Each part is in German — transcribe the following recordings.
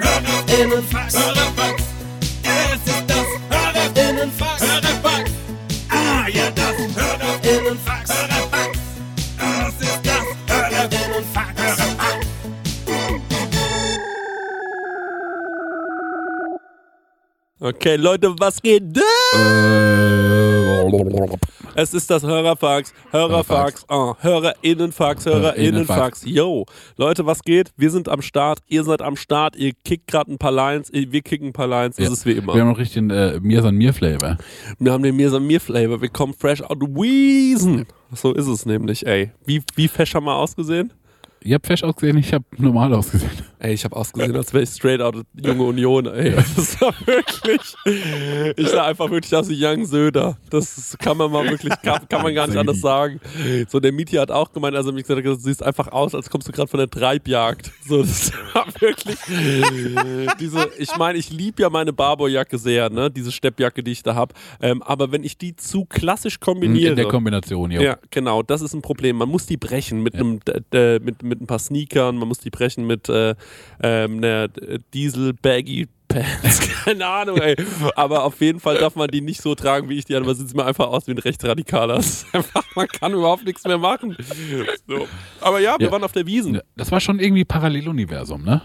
Hörerinnenfax. Hörerfax. Es ist das Hörerinnenfax. Hörerfax. Ah, ja, das Hörerinnenfax. Hörerfax. Das ist das Hörerinnenfax. Hörerfax. Okay, Leute, was geht denn? Es ist das Hörerfax, Hörerfax, oh, Hörerinnenfax, Hörerinnenfax. Yo, Leute, was geht? Wir sind am Start, ihr seid am Start, ihr kickt gerade ein paar Lines, wir kicken ein paar Lines, das Ja. ist wie immer. Wir haben noch richtig den äh, Mir san Mir Flavor. Wir haben den Mir Flavor, wir kommen fresh out of Wiesen. So ist es nämlich, ey. Wie, wie fesch haben wir ausgesehen? Ihr habt fesch ausgesehen, ich habe normal ausgesehen. Ey, ich habe ausgesehen, als wäre ich straight out of Junge Union, ey. Das war wirklich. Ich sah einfach wirklich aus wie Young Söder. Das kann man mal wirklich, kann, kann man gar nicht anders sagen. So, der Mieti hat auch gemeint, also mich gesagt, du siehst einfach aus, als kommst du gerade von der Treibjagd. So, das war wirklich. Diese, ich meine, ich liebe ja meine Barbour-Jacke sehr, ne? Diese Steppjacke, die ich da habe. Ähm, aber wenn ich die zu klassisch kombiniere. In der Kombination, jo. Ja, genau, das ist ein Problem. Man muss die brechen mit einem äh, mit, mit ein paar Sneakern, man muss die brechen mit äh, ähm, einer Diesel Baggy Pants, keine Ahnung, ey. Aber auf jeden Fall darf man die nicht so tragen, wie ich die an, weil sieht mir einfach aus wie ein Rechtsradikaler. Man kann überhaupt nichts mehr machen. So. Aber ja, wir Ja. waren auf der Wiesen. Das war schon irgendwie Paralleluniversum, ne?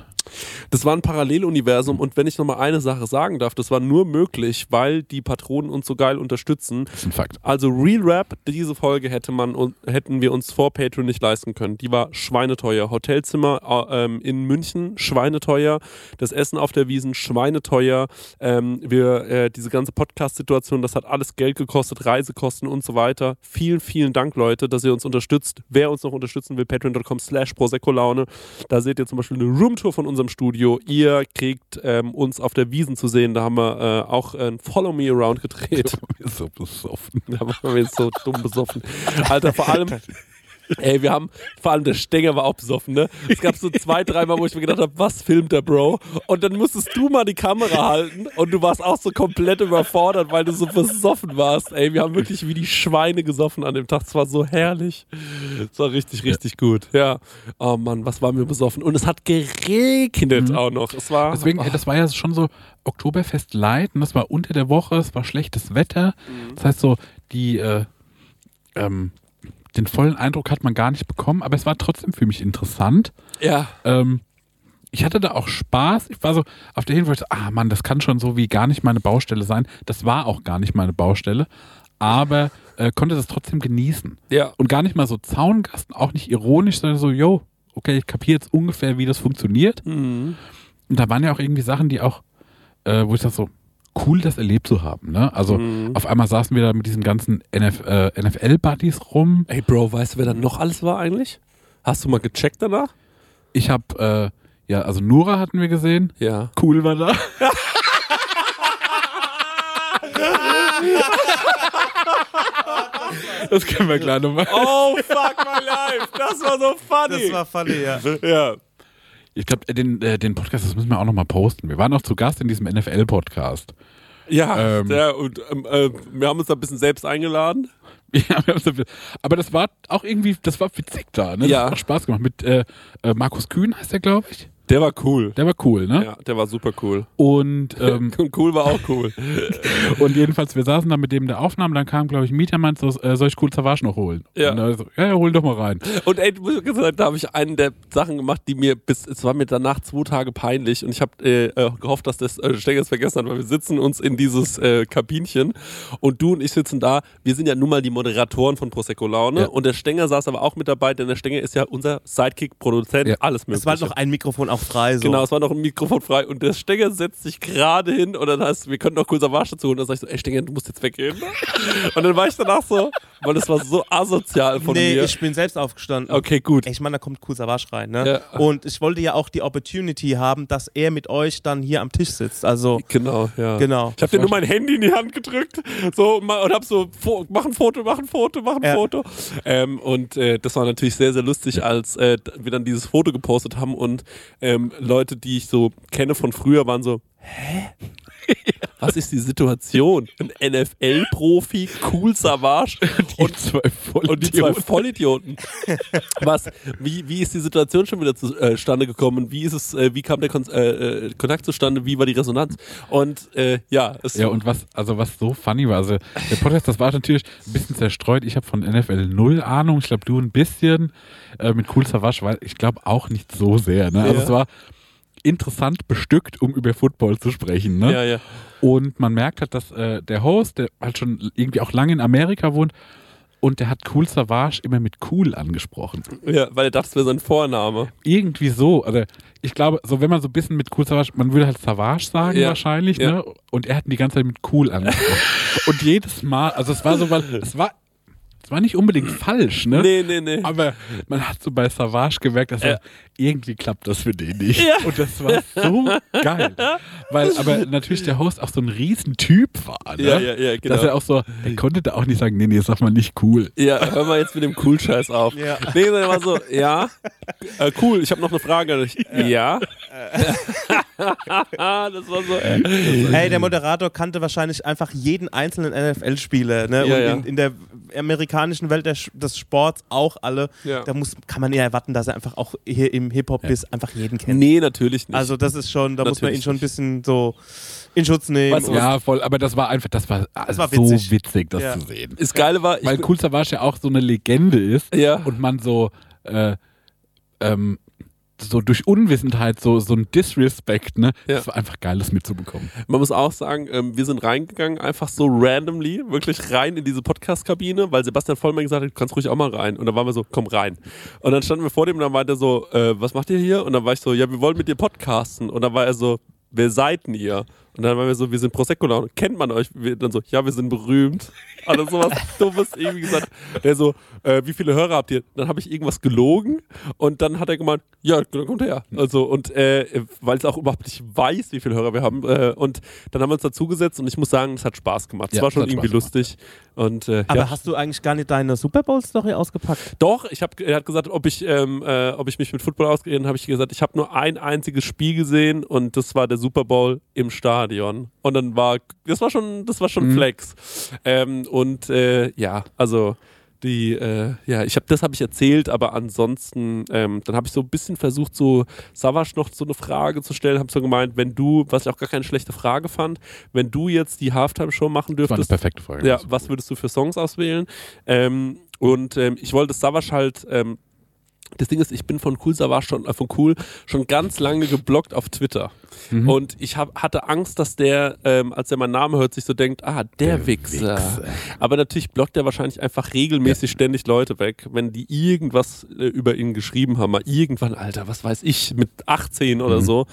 Das war ein Paralleluniversum und wenn ich nochmal eine Sache sagen darf, das war nur möglich, weil die Patronen uns so geil unterstützen. Das ist ein Fakt. Also Real Rap, diese Folge hätte man hätten wir uns vor Patreon nicht leisten können. Die war schweineteuer. Hotelzimmer äh, ähm, in München schweineteuer. Das Essen auf der Wiesen schweineteuer. Ähm, wir äh, diese ganze Podcast-Situation, das hat alles Geld gekostet, Reisekosten und so weiter. Vielen, vielen Dank, Leute, dass ihr uns unterstützt. Wer uns noch unterstützen will, patreon.com/slash Prosecco-Laune. Da seht ihr zum Beispiel eine Roomtour von unserem Studio. Ihr kriegt ähm, uns auf der Wiesen zu sehen. Da haben wir äh, auch ein Follow Me Around gedreht. so besoffen. Da waren wir so dumm besoffen. Alter, vor allem. Ey, wir haben, vor allem der Stenger war auch besoffen, ne? Es gab so zwei, dreimal, wo ich mir gedacht habe, was filmt der Bro? Und dann musstest du mal die Kamera halten und du warst auch so komplett überfordert, weil du so besoffen warst. Ey, wir haben wirklich wie die Schweine gesoffen an dem Tag. Es war so herrlich. Es war richtig, richtig gut. Ja. Oh Mann, was waren wir besoffen? Und es hat geregnet auch noch. Es war. Deswegen, ey, das war ja schon so Oktoberfest Light und das war unter der Woche, es war schlechtes Wetter. Das heißt so, die, äh, ähm, den vollen Eindruck hat man gar nicht bekommen, aber es war trotzdem für mich interessant. ja. Ähm, ich hatte da auch Spaß. Ich war so auf der Hinweis, ah Mann, das kann schon so wie gar nicht meine Baustelle sein. Das war auch gar nicht meine Baustelle, aber äh, konnte das trotzdem genießen. Ja. Und gar nicht mal so Zaungasten, auch nicht ironisch, sondern so, yo, okay, ich kapiere jetzt ungefähr, wie das funktioniert. Mhm. Und da waren ja auch irgendwie Sachen, die auch, äh, wo ich dachte so, cool, das erlebt zu haben. Ne? Also Mhm. auf einmal saßen wir da mit diesen ganzen NF, äh, NFL-Buddies rum. Ey, Bro, weißt du, wer da noch alles war eigentlich? Hast du mal gecheckt danach? Ich habe, äh, ja, also Nora hatten wir gesehen. Ja. Cool war da. Das können wir gleich nochmal. Oh, fuck my life. Das war so funny. Das war funny, ja. ja. Ich glaube, den, äh, den Podcast, das müssen wir auch nochmal posten. Wir waren auch zu Gast in diesem NFL-Podcast. Ja, Ähm. der, und ähm, äh, wir haben uns da ein bisschen selbst eingeladen. Ja, wir haben so- aber das war auch irgendwie, das war witzig da. Ne? Das Ja. hat auch Spaß gemacht. Mit äh, äh, Markus Kühn heißt der, glaube ich. Der war cool. Der war cool, ne? Ja, der war super cool. Und, ähm, cool war auch cool. und jedenfalls, wir saßen da mit dem der Aufnahme, dann kam, glaube ich, ein Mieter meint so, äh, soll ich cool Savage noch holen? Ja. Und dann so, ja, ja, hol doch mal rein. Und ey, muss ich gesagt, da habe ich einen der Sachen gemacht, die mir bis, es war mir danach zwei Tage peinlich und ich habe äh, äh, gehofft, dass das äh, Stenger es vergessen hat, weil wir sitzen uns in dieses äh, Kabinchen und du und ich sitzen da. Wir sind ja nun mal die Moderatoren von Prosecco Laune Ja. und der Stenger saß aber auch mit dabei, denn der Stenger ist ja unser Sidekick, Produzent, Ja. alles mögliche. Es war noch ein Mikrofon auch frei. So. Genau, es war noch ein Mikrofon frei und der Stenger setzt sich gerade hin und dann heißt wir könnten noch kurz Savage dazu holen. Dann sag ich so, ey Stenger, du musst jetzt weggehen. und dann war ich danach so, weil das war so asozial von nee, mir. ich bin selbst aufgestanden. okay, gut. Ich meine, da kommt Kusavasch rein, ne? Ja. Und ich wollte ja auch die Opportunity haben, dass er mit euch dann hier am Tisch sitzt. Also, Genau, ja. genau. Ich habe dir nur mein Handy in die Hand gedrückt so, und hab so, mach ein Foto, mach ein Foto, mach ein Ja. Foto. Ähm, und äh, das war natürlich sehr, sehr lustig, als äh, wir dann dieses Foto gepostet haben und ähm, Leute, die ich so kenne von früher, waren so, Was ist die Situation? Ein NFL-Profi, cool Savage und, zwei und die zwei Vollidioten. Was? Wie, wie ist die Situation schon wieder zustande gekommen? Wie ist es, äh, wie kam der Kon äh, äh, Kontakt zustande? Wie war die Resonanz? Und äh, ja, es Ja, und was, also was so funny war, also der Podcast, das war natürlich ein bisschen zerstreut. Ich habe von NFL null Ahnung. Ich glaube, du ein bisschen. Äh, mit Cool Savage, weil ich glaube auch nicht so sehr. Ne? Also Ja. es war interessant bestückt, um über Football zu sprechen. Ne? ja, ja. Und man merkt halt, dass äh, der Host, der halt schon irgendwie auch lange in Amerika wohnt, und der hat Cool Savage immer mit Cool angesprochen. Ja, weil er dachte, es wäre sein Vorname. Irgendwie so. Also ich glaube, so wenn man so ein bisschen mit Cool Savage, man würde halt Savage sagen Ja, wahrscheinlich, ja. ne? Und er hat ihn die ganze Zeit mit Cool angesprochen. und jedes Mal, also es war so, weil es war, war nicht unbedingt falsch, ne? Nee, nee, nee. Aber man hat so bei Savage gemerkt, dass Ja. er, irgendwie klappt das für den nicht. Ja. Und das war so geil. Weil aber natürlich der Host auch so ein Riesentyp war, ne? Ja, ja, ja, genau. Dass er auch so, er konnte da auch nicht sagen, nee, nee, sag mal nicht cool. Ja, hör mal jetzt mit dem Cool-Scheiß auf. Ja. Nee, sondern war so, ja, äh, cool, ich habe noch eine Frage an dich. Ja. das war so. Äh. Hey, der Moderator kannte wahrscheinlich einfach jeden einzelnen NFL-Spieler. Ne? Ja, und ja. In, in der amerikanischen Welt der, Sch- des Sports auch alle. Ja. Da muss, kann man ja erwarten, dass er einfach auch hier im Hip-Hop-Biss einfach jeden kennt. Nee, natürlich nicht. Also das ist schon, da muss man Natürlich ihn schon ein bisschen so in Schutz nehmen. Weißt du Ja, voll, aber das war einfach, das war, also war so witzig. witzig, das Ja. zu sehen. das Geile war, ich Weil Cool Savage ja auch so eine Legende ist Ja. und man so, äh, ähm, so durch Unwissenheit so, so ein Disrespect, ne? Ja. Das war einfach geil, das mitzubekommen. Man muss auch sagen, ähm, wir sind reingegangen, einfach so randomly, wirklich rein in diese Podcast-Kabine, weil Sebastian Vollmann gesagt hat, du kannst ruhig auch mal rein. Und dann waren wir so, komm rein. Und dann standen wir vor dem und dann meinte er so, äh, was macht ihr hier? Und dann war ich so, ja, wir wollen mit dir podcasten. Und dann war er so, wer seid denn ihr? Und dann waren wir so, wir sind Prosecco Laune. Kennt man euch? Wir, dann so, ja, wir sind berühmt. Also sowas Dummes irgendwie gesagt. Der so, äh, wie viele Hörer habt ihr? Dann habe ich irgendwas gelogen und dann hat er gemeint, ja, dann kommt her. Also und äh, weil ich auch überhaupt nicht weiß, wie viele Hörer wir haben. Äh, und dann haben wir uns dazugesetzt und ich muss sagen, es hat Spaß gemacht. Es Ja, war es schon hat irgendwie Spaß gemacht. lustig. Und äh, Aber ja. hast du eigentlich gar nicht deine Super Bowl-Story ausgepackt? Doch, ich hab, er hat gesagt, ob ich, ähm, äh, ob ich mich mit Football auskenne, habe ich gesagt, ich habe nur ein einziges Spiel gesehen und das war der Super Bowl im Stadion. Und dann war, das war schon, das war schon Mhm. Flex. Ähm, und äh, ja, also die, äh, ja, ich habe, das habe ich erzählt, aber ansonsten, ähm, dann habe ich so ein bisschen versucht, so Savage noch so eine Frage zu stellen, habe so gemeint, wenn du, was ich auch gar keine schlechte Frage fand, wenn du jetzt die Halftime-Show machen Das war eine dürftest, perfekte Folge. ja, was würdest du für Songs auswählen? Ähm, und ähm, ich wollte Savage halt, ähm, das Ding ist, ich bin von Cool Savage schon, äh, von Cool schon ganz lange geblockt auf Twitter. Mhm. Und ich hab, hatte Angst, dass der, ähm, als er meinen Namen hört, sich so denkt, ah, der, Der Wichser. Wichser. Aber natürlich blockt er wahrscheinlich einfach regelmäßig ständig Leute weg, wenn die irgendwas äh, über ihn geschrieben haben. Mal irgendwann, Alter, was weiß ich, mit 18 oder Mhm. so.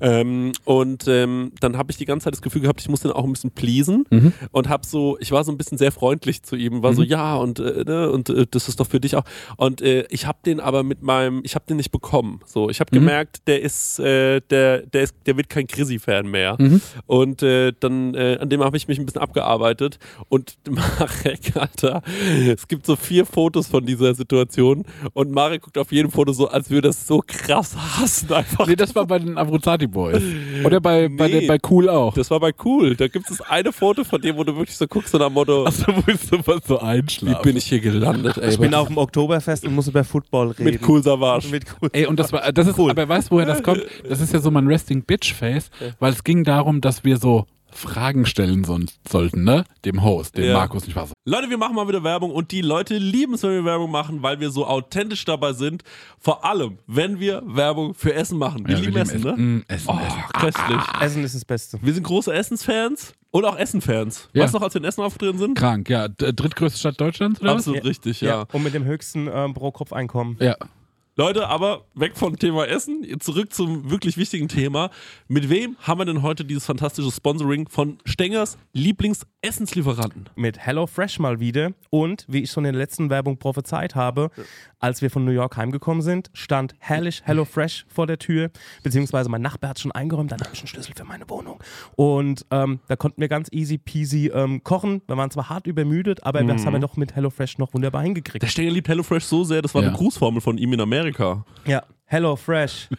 Ähm, und ähm, dann habe ich die ganze Zeit das Gefühl gehabt, ich muss den auch ein bisschen pleasen Mhm. und habe so, ich war so ein bisschen sehr freundlich zu ihm, war so, Mhm. ja, und, äh, ne, und äh, das ist doch für dich auch. Und äh, ich habe den aber mit meinem, ich habe den nicht bekommen. So, ich habe Mhm. gemerkt, der ist, äh, der, der ist, der wird kein Chrissy-Fan mehr. Mhm. Und äh, dann, äh, an dem habe ich mich ein bisschen abgearbeitet. Und Marek, Alter, es gibt so vier Fotos von dieser Situation. Und Marek guckt auf jedem Foto so, als würde er es so krass hassen. Einfach. Nee, das war bei den Abruzati Boys. Oder bei, bei, Nee. der, bei Cool auch. Das war bei cool. Da gibt es eine Foto von dem, wo du wirklich so guckst und am Motto, Achso, wo ich sowas so wie einschlafen. bin ich hier gelandet, ey. Ich bin auf dem Oktoberfest und muss über Football reden. Mit cool Savage. Mit cool. Ey, und das war, das ist, Cool. aber weißt du, woher das kommt? Das ist ja so mein Resting Bitch Face, weil es ging darum, dass wir so Fragen stellen so, sollten, ne? Dem Host, dem Ja. Markus, nicht wahr? Leute, wir machen mal wieder Werbung und die Leute lieben es, wenn wir Werbung machen, weil wir so authentisch dabei sind. Vor allem, wenn wir Werbung für Essen machen. Wir Ja, lieben wir Essen, lieben ne? Mm, Essen, Oh, Essen. köstlich. Essen ist das Beste. Wir sind große Essensfans und auch Essenfans. Ja. Weißt du noch, als wir in Essen aufgetreten sind? Krank, ja. Drittgrößte Stadt Deutschlands, oder Absolut richtig, ja. Und mit dem höchsten ähm, Pro-Kopf-Einkommen. was? Ja. Leute, aber weg vom Thema Essen, zurück zum wirklich wichtigen Thema. Mit wem haben wir denn heute dieses fantastische Sponsoring von Stengers Lieblingsessenslieferanten? Mit HelloFresh mal wieder. Und wie ich schon in der letzten Werbung prophezeit habe, als wir von New York heimgekommen sind, stand herrlich HelloFresh vor der Tür. Beziehungsweise mein Nachbar hat schon eingeräumt, dann habe ich einen Schlüssel für meine Wohnung. Und ähm, da konnten wir ganz easy peasy ähm, kochen. Wir waren zwar hart übermüdet, aber das haben wir doch mit HelloFresh noch wunderbar hingekriegt. Der Stenger liebt HelloFresh so sehr, das war Ja. eine Grußformel von ihm in Amerika. Ja, HelloFresh.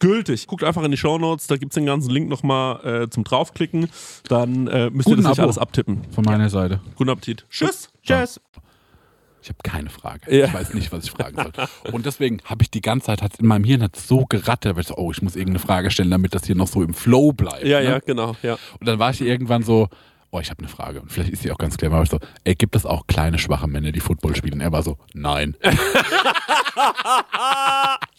gültig. Guckt einfach in die Shownotes, da gibt's den ganzen Link nochmal äh, zum draufklicken. Dann äh, müsst ihr Guten das nicht Abo. alles abtippen. Von meiner Seite. Guten Appetit. Tschüss. Tschüss. Ich habe keine Frage. Ja. Ich weiß nicht, was ich fragen soll. Und deswegen habe ich die ganze Zeit, hat's in meinem Hirn hat so gerattert, weil ich so, oh, ich muss irgendeine Frage stellen, damit das hier noch so im Flow bleibt. Ja, ne? ja, genau. Ja. Und dann war ich irgendwann so, oh, ich habe eine Frage. Und vielleicht ist sie auch ganz klar. Aber ich so, ey, gibt es auch kleine, schwache Männer, die Football spielen? Er war so, nein.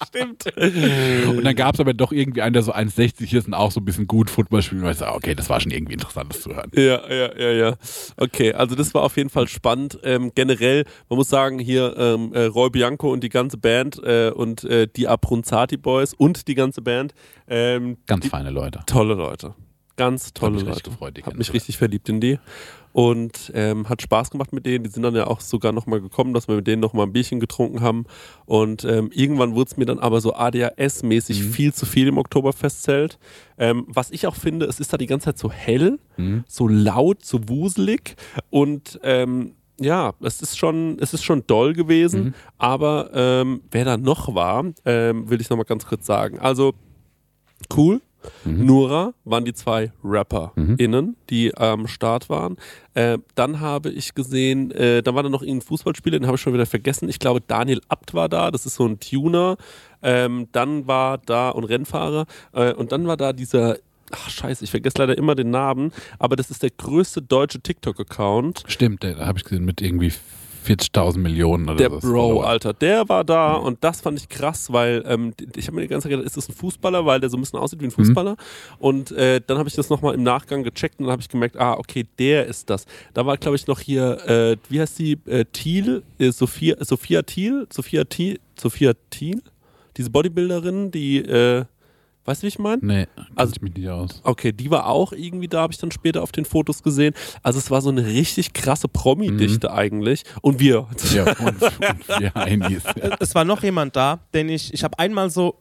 Stimmt. Und dann gab es aber doch irgendwie einen, der so 1,60 ist und auch so ein bisschen gut Football spielt. Und ich so, okay, das war schon irgendwie interessant, das zu hören. Ja, ja, ja, ja. Okay, also das war auf jeden Fall spannend. Ähm, generell, man muss sagen, hier ähm, äh, Roy Bianco und die ganze Band äh, und äh, die Abronzati Boys und die ganze Band, ähm, Ganz feine Leute. tolle Leute. Ganz tolle mich richtig Leute. gefreut, die Hab mich richtig verliebt in die. Und ähm, hat Spaß gemacht mit denen. Die sind dann ja auch sogar nochmal gekommen, dass wir mit denen nochmal ein Bierchen getrunken haben. Und ähm, irgendwann wurde es mir dann aber so ADHS-mäßig Mhm. viel zu viel im Oktoberfestzelt. Ähm, was ich auch finde, es ist da die ganze Zeit so hell, Mhm. so laut, so wuselig. Und ähm, ja, es ist schon, es ist schon doll gewesen. Mhm. Aber ähm, wer da noch war, ähm, will ich nochmal ganz kurz sagen. Also cool. Mhm. Nura waren die zwei RapperInnen, die am Start waren. Äh, dann habe ich gesehen, äh, da war dann noch ein Fußballspieler, den habe ich schon wieder vergessen. Ich glaube, Daniel Abt war da, das ist so ein Tuner. Ähm, dann war da und Rennfahrer. Äh, und dann war da dieser, ach scheiße, ich vergesse leider immer den Namen, aber das ist der größte deutsche TikTok-Account. Stimmt, der, da habe ich gesehen, mit irgendwie 40.000 Millionen oder Der so. Bro, Follower. Alter, der war da und das fand ich krass, weil ähm, ich habe mir die ganze Zeit gedacht, ist das ein Fußballer, weil der so ein bisschen aussieht wie ein Fußballer. Und äh, dann habe ich das nochmal im Nachgang gecheckt und dann habe ich gemerkt, ah, okay, der ist das. Da war, glaube ich, noch hier, äh, wie heißt die, äh, Thiel, äh, Sophia, Sophia Thiel, Sophia Thiel, Sophia Thiel, diese Bodybuilderin, die, äh, weißt du, wie ich meine? Nee, Also- ich mich nicht aus. Okay, die war auch irgendwie da, habe ich dann später auf den Fotos gesehen. Also es war so eine richtig krasse Promi-Dichte eigentlich. Und wir. Ja, und, und wir Heinis. Ja. Es war noch jemand da, denn ich, ich habe einmal so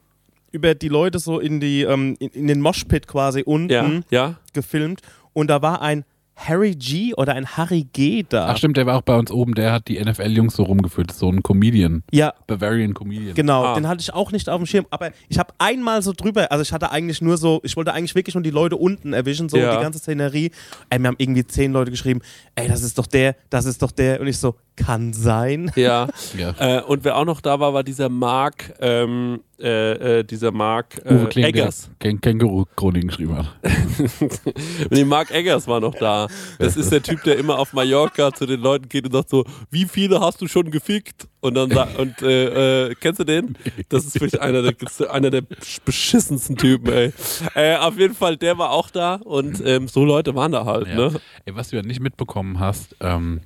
über die Leute so in die ähm, in, in den Moshpit quasi unten Ja, ja. gefilmt und da war ein Harry G oder ein Harry G da. Ach stimmt, der war auch bei uns oben, der hat die NFL-Jungs so rumgeführt. So ein Comedian. Ja, Bavarian Comedian. Genau, Ah. den hatte ich auch nicht auf dem Schirm, aber ich habe einmal so drüber, also ich hatte eigentlich nur so, ich wollte eigentlich wirklich nur die Leute unten erwischen, so Ja. die ganze Szenerie. Ey, mir haben irgendwie zehn Leute geschrieben, ey, das ist doch der, das ist doch der. Und ich so, kann sein. Ja. Ja. Äh, und wer auch noch da war, war dieser Mark, ähm, äh, äh, dieser Mark äh, Uwe Eggers. der Kä- Känguru-Chroniken geschrieben hat. nee, Mark Eggers war noch da. Das ist der Typ, der immer auf Mallorca zu den Leuten geht und sagt so, wie viele hast du schon gefickt? Und dann sagt, und äh, äh, kennst du den? Das ist wirklich einer der, einer der beschissensten Typen, ey. Äh, auf jeden Fall, der war auch da und ähm, so Leute waren da halt, Ja. ne? Ey, was du ja nicht mitbekommen hast, ähm,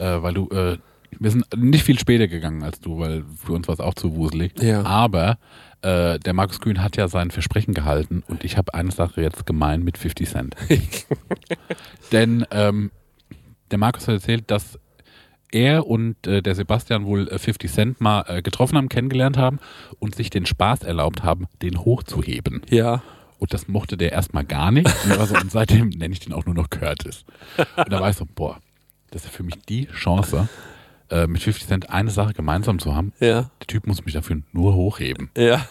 äh, weil du, äh, wir sind nicht viel später gegangen als du, weil für uns war es auch zu wuselig. Ja. Aber äh, der Markus Kühn hat ja sein Versprechen gehalten und ich habe eine Sache jetzt gemein mit 50 Cent. Denn ähm, der Markus hat erzählt, dass er und äh, der Sebastian wohl äh, 50 Cent mal äh, getroffen haben, kennengelernt haben und sich den Spaß erlaubt haben, den hochzuheben. Ja. Und das mochte der erstmal gar nicht. Und, so, und seitdem nenne ich den auch nur noch Curtis. Und da war ich so, boah, das ist für mich die Chance, äh, mit 50 Cent eine Sache gemeinsam zu haben. Ja. Der Typ muss mich dafür nur hochheben. Ja.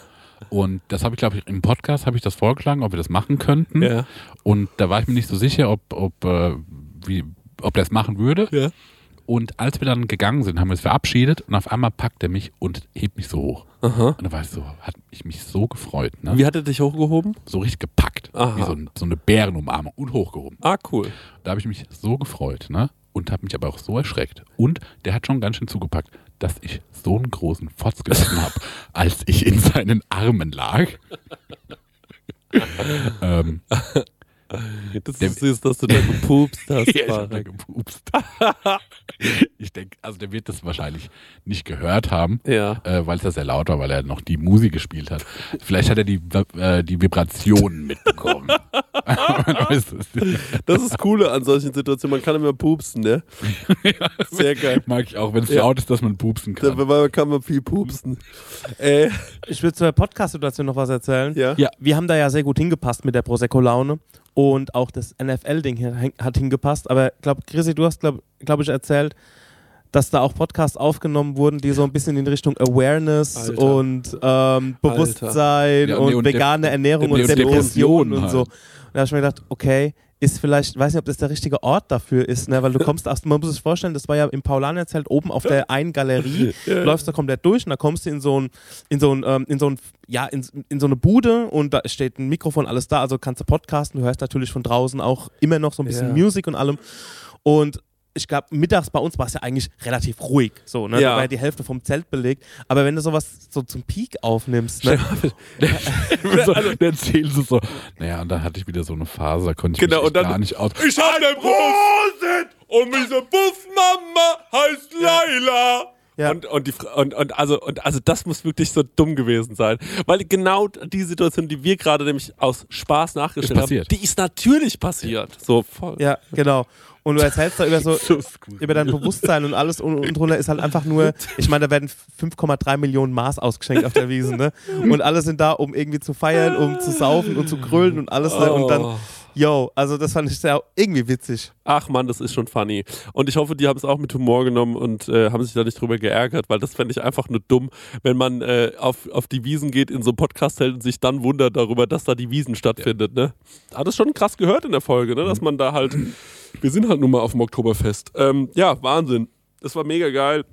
Und das habe ich, glaube ich, im Podcast habe ich das vorgeschlagen, ob wir das machen könnten. Ja. Und da war ich mir nicht so sicher, ob, ob, äh, wie, ob der es machen würde. Ja. Und als wir dann gegangen sind, haben wir uns verabschiedet und auf einmal packt er mich und hebt mich so hoch. Aha. Und da war ich so, hat ich mich so gefreut, ne? Wie hat er dich hochgehoben? so richtig gepackt. Aha. Wie so, ein, so eine Bärenumarmung und hochgehoben. Ah, cool. Da habe ich mich so gefreut, ne? Und habe mich aber auch so erschreckt. Und der hat schon ganz schön zugepackt, dass ich so einen großen Fotz gelassen habe, als ich in seinen Armen lag. ähm, Das Der- ist süß, dass du da gepupst hast. ich hab da gepupst. ich denke, also der wird das wahrscheinlich nicht gehört haben, ja. äh, weil es ja sehr laut war, weil er noch die Musik gespielt hat. Vielleicht hat er die, äh, die Vibrationen mitbekommen. Das ist das Coole an solchen Situationen. Man kann immer pupsen, ne? Sehr geil. Mag ich auch, wenn es Ja. laut ist, dass man pupsen kann. Da kann man viel pupsen. Äh, Ich will zur Podcast-Situation noch was erzählen. ja. Ja. Wir haben da ja sehr gut hingepasst mit der Prosecco-Laune und auch das NFL-Ding hat hingepasst. Aber ich glaube, Chrissy, du hast, glaube glaub ich, erzählt, dass da auch Podcasts aufgenommen wurden, die so ein bisschen in Richtung Awareness Alter. und ähm, Bewusstsein Ja, nee, und, und vegane Ernährung und Dep- Depression und halt. so. Und da habe ich mir gedacht, okay, ist vielleicht, weiß nicht, ob das der richtige Ort dafür ist, ne? weil du kommst aus, man muss sich vorstellen, das war ja im Paulanerzelt oben auf der einen Galerie, du läufst da komplett durch und da kommst du in so ein, in so ein, ähm, in so ein, ja, in, in so eine Bude und da steht ein Mikrofon, alles da, also kannst du podcasten, du hörst natürlich von draußen auch immer noch so ein bisschen Ja. Musik und allem und ich glaube, mittags bei uns war es ja eigentlich relativ ruhig, so, ne? Ja. Da war ja die Hälfte vom Zelt belegt, aber wenn du sowas so zum Peak aufnimmst, ne? so, dann erzählen sie so. Naja, und dann hatte ich wieder so eine Phase, da konnte ich Genau, mich und dann- gar nicht aus. Ich hab ne Prosit und diese Buffmama heißt Laila. Ja. Und, und, die, und, und, also, und also das muss wirklich so dumm gewesen sein. Weil genau die Situation, die wir gerade nämlich aus Spaß nachgestellt haben, die ist natürlich passiert. So voll. Ja, genau. Und du erzählst da über so, So über dein Bewusstsein und alles und, und drunter ist halt einfach nur, ich meine, da werden 5,3 Millionen Maß ausgeschenkt auf der Wiese, ne? Und alle sind da, um irgendwie zu feiern, um zu saufen und zu grölen und alles, ne? Und dann, Oh. yo, also das fand ich sehr irgendwie witzig. Ach man, das ist schon funny. Und ich hoffe, die haben es auch mit Humor genommen und äh, haben sich da nicht drüber geärgert, weil das fände ich einfach nur dumm, wenn man äh, auf, auf die Wiesen geht, in so einem Podcast hält und sich dann wundert darüber, dass da die Wiesen stattfindet. Ne? Hat es schon krass gehört in der Folge, ne? dass man da halt, wir sind halt nun mal auf dem Oktoberfest. Ähm, ja, Wahnsinn. Das war mega geil.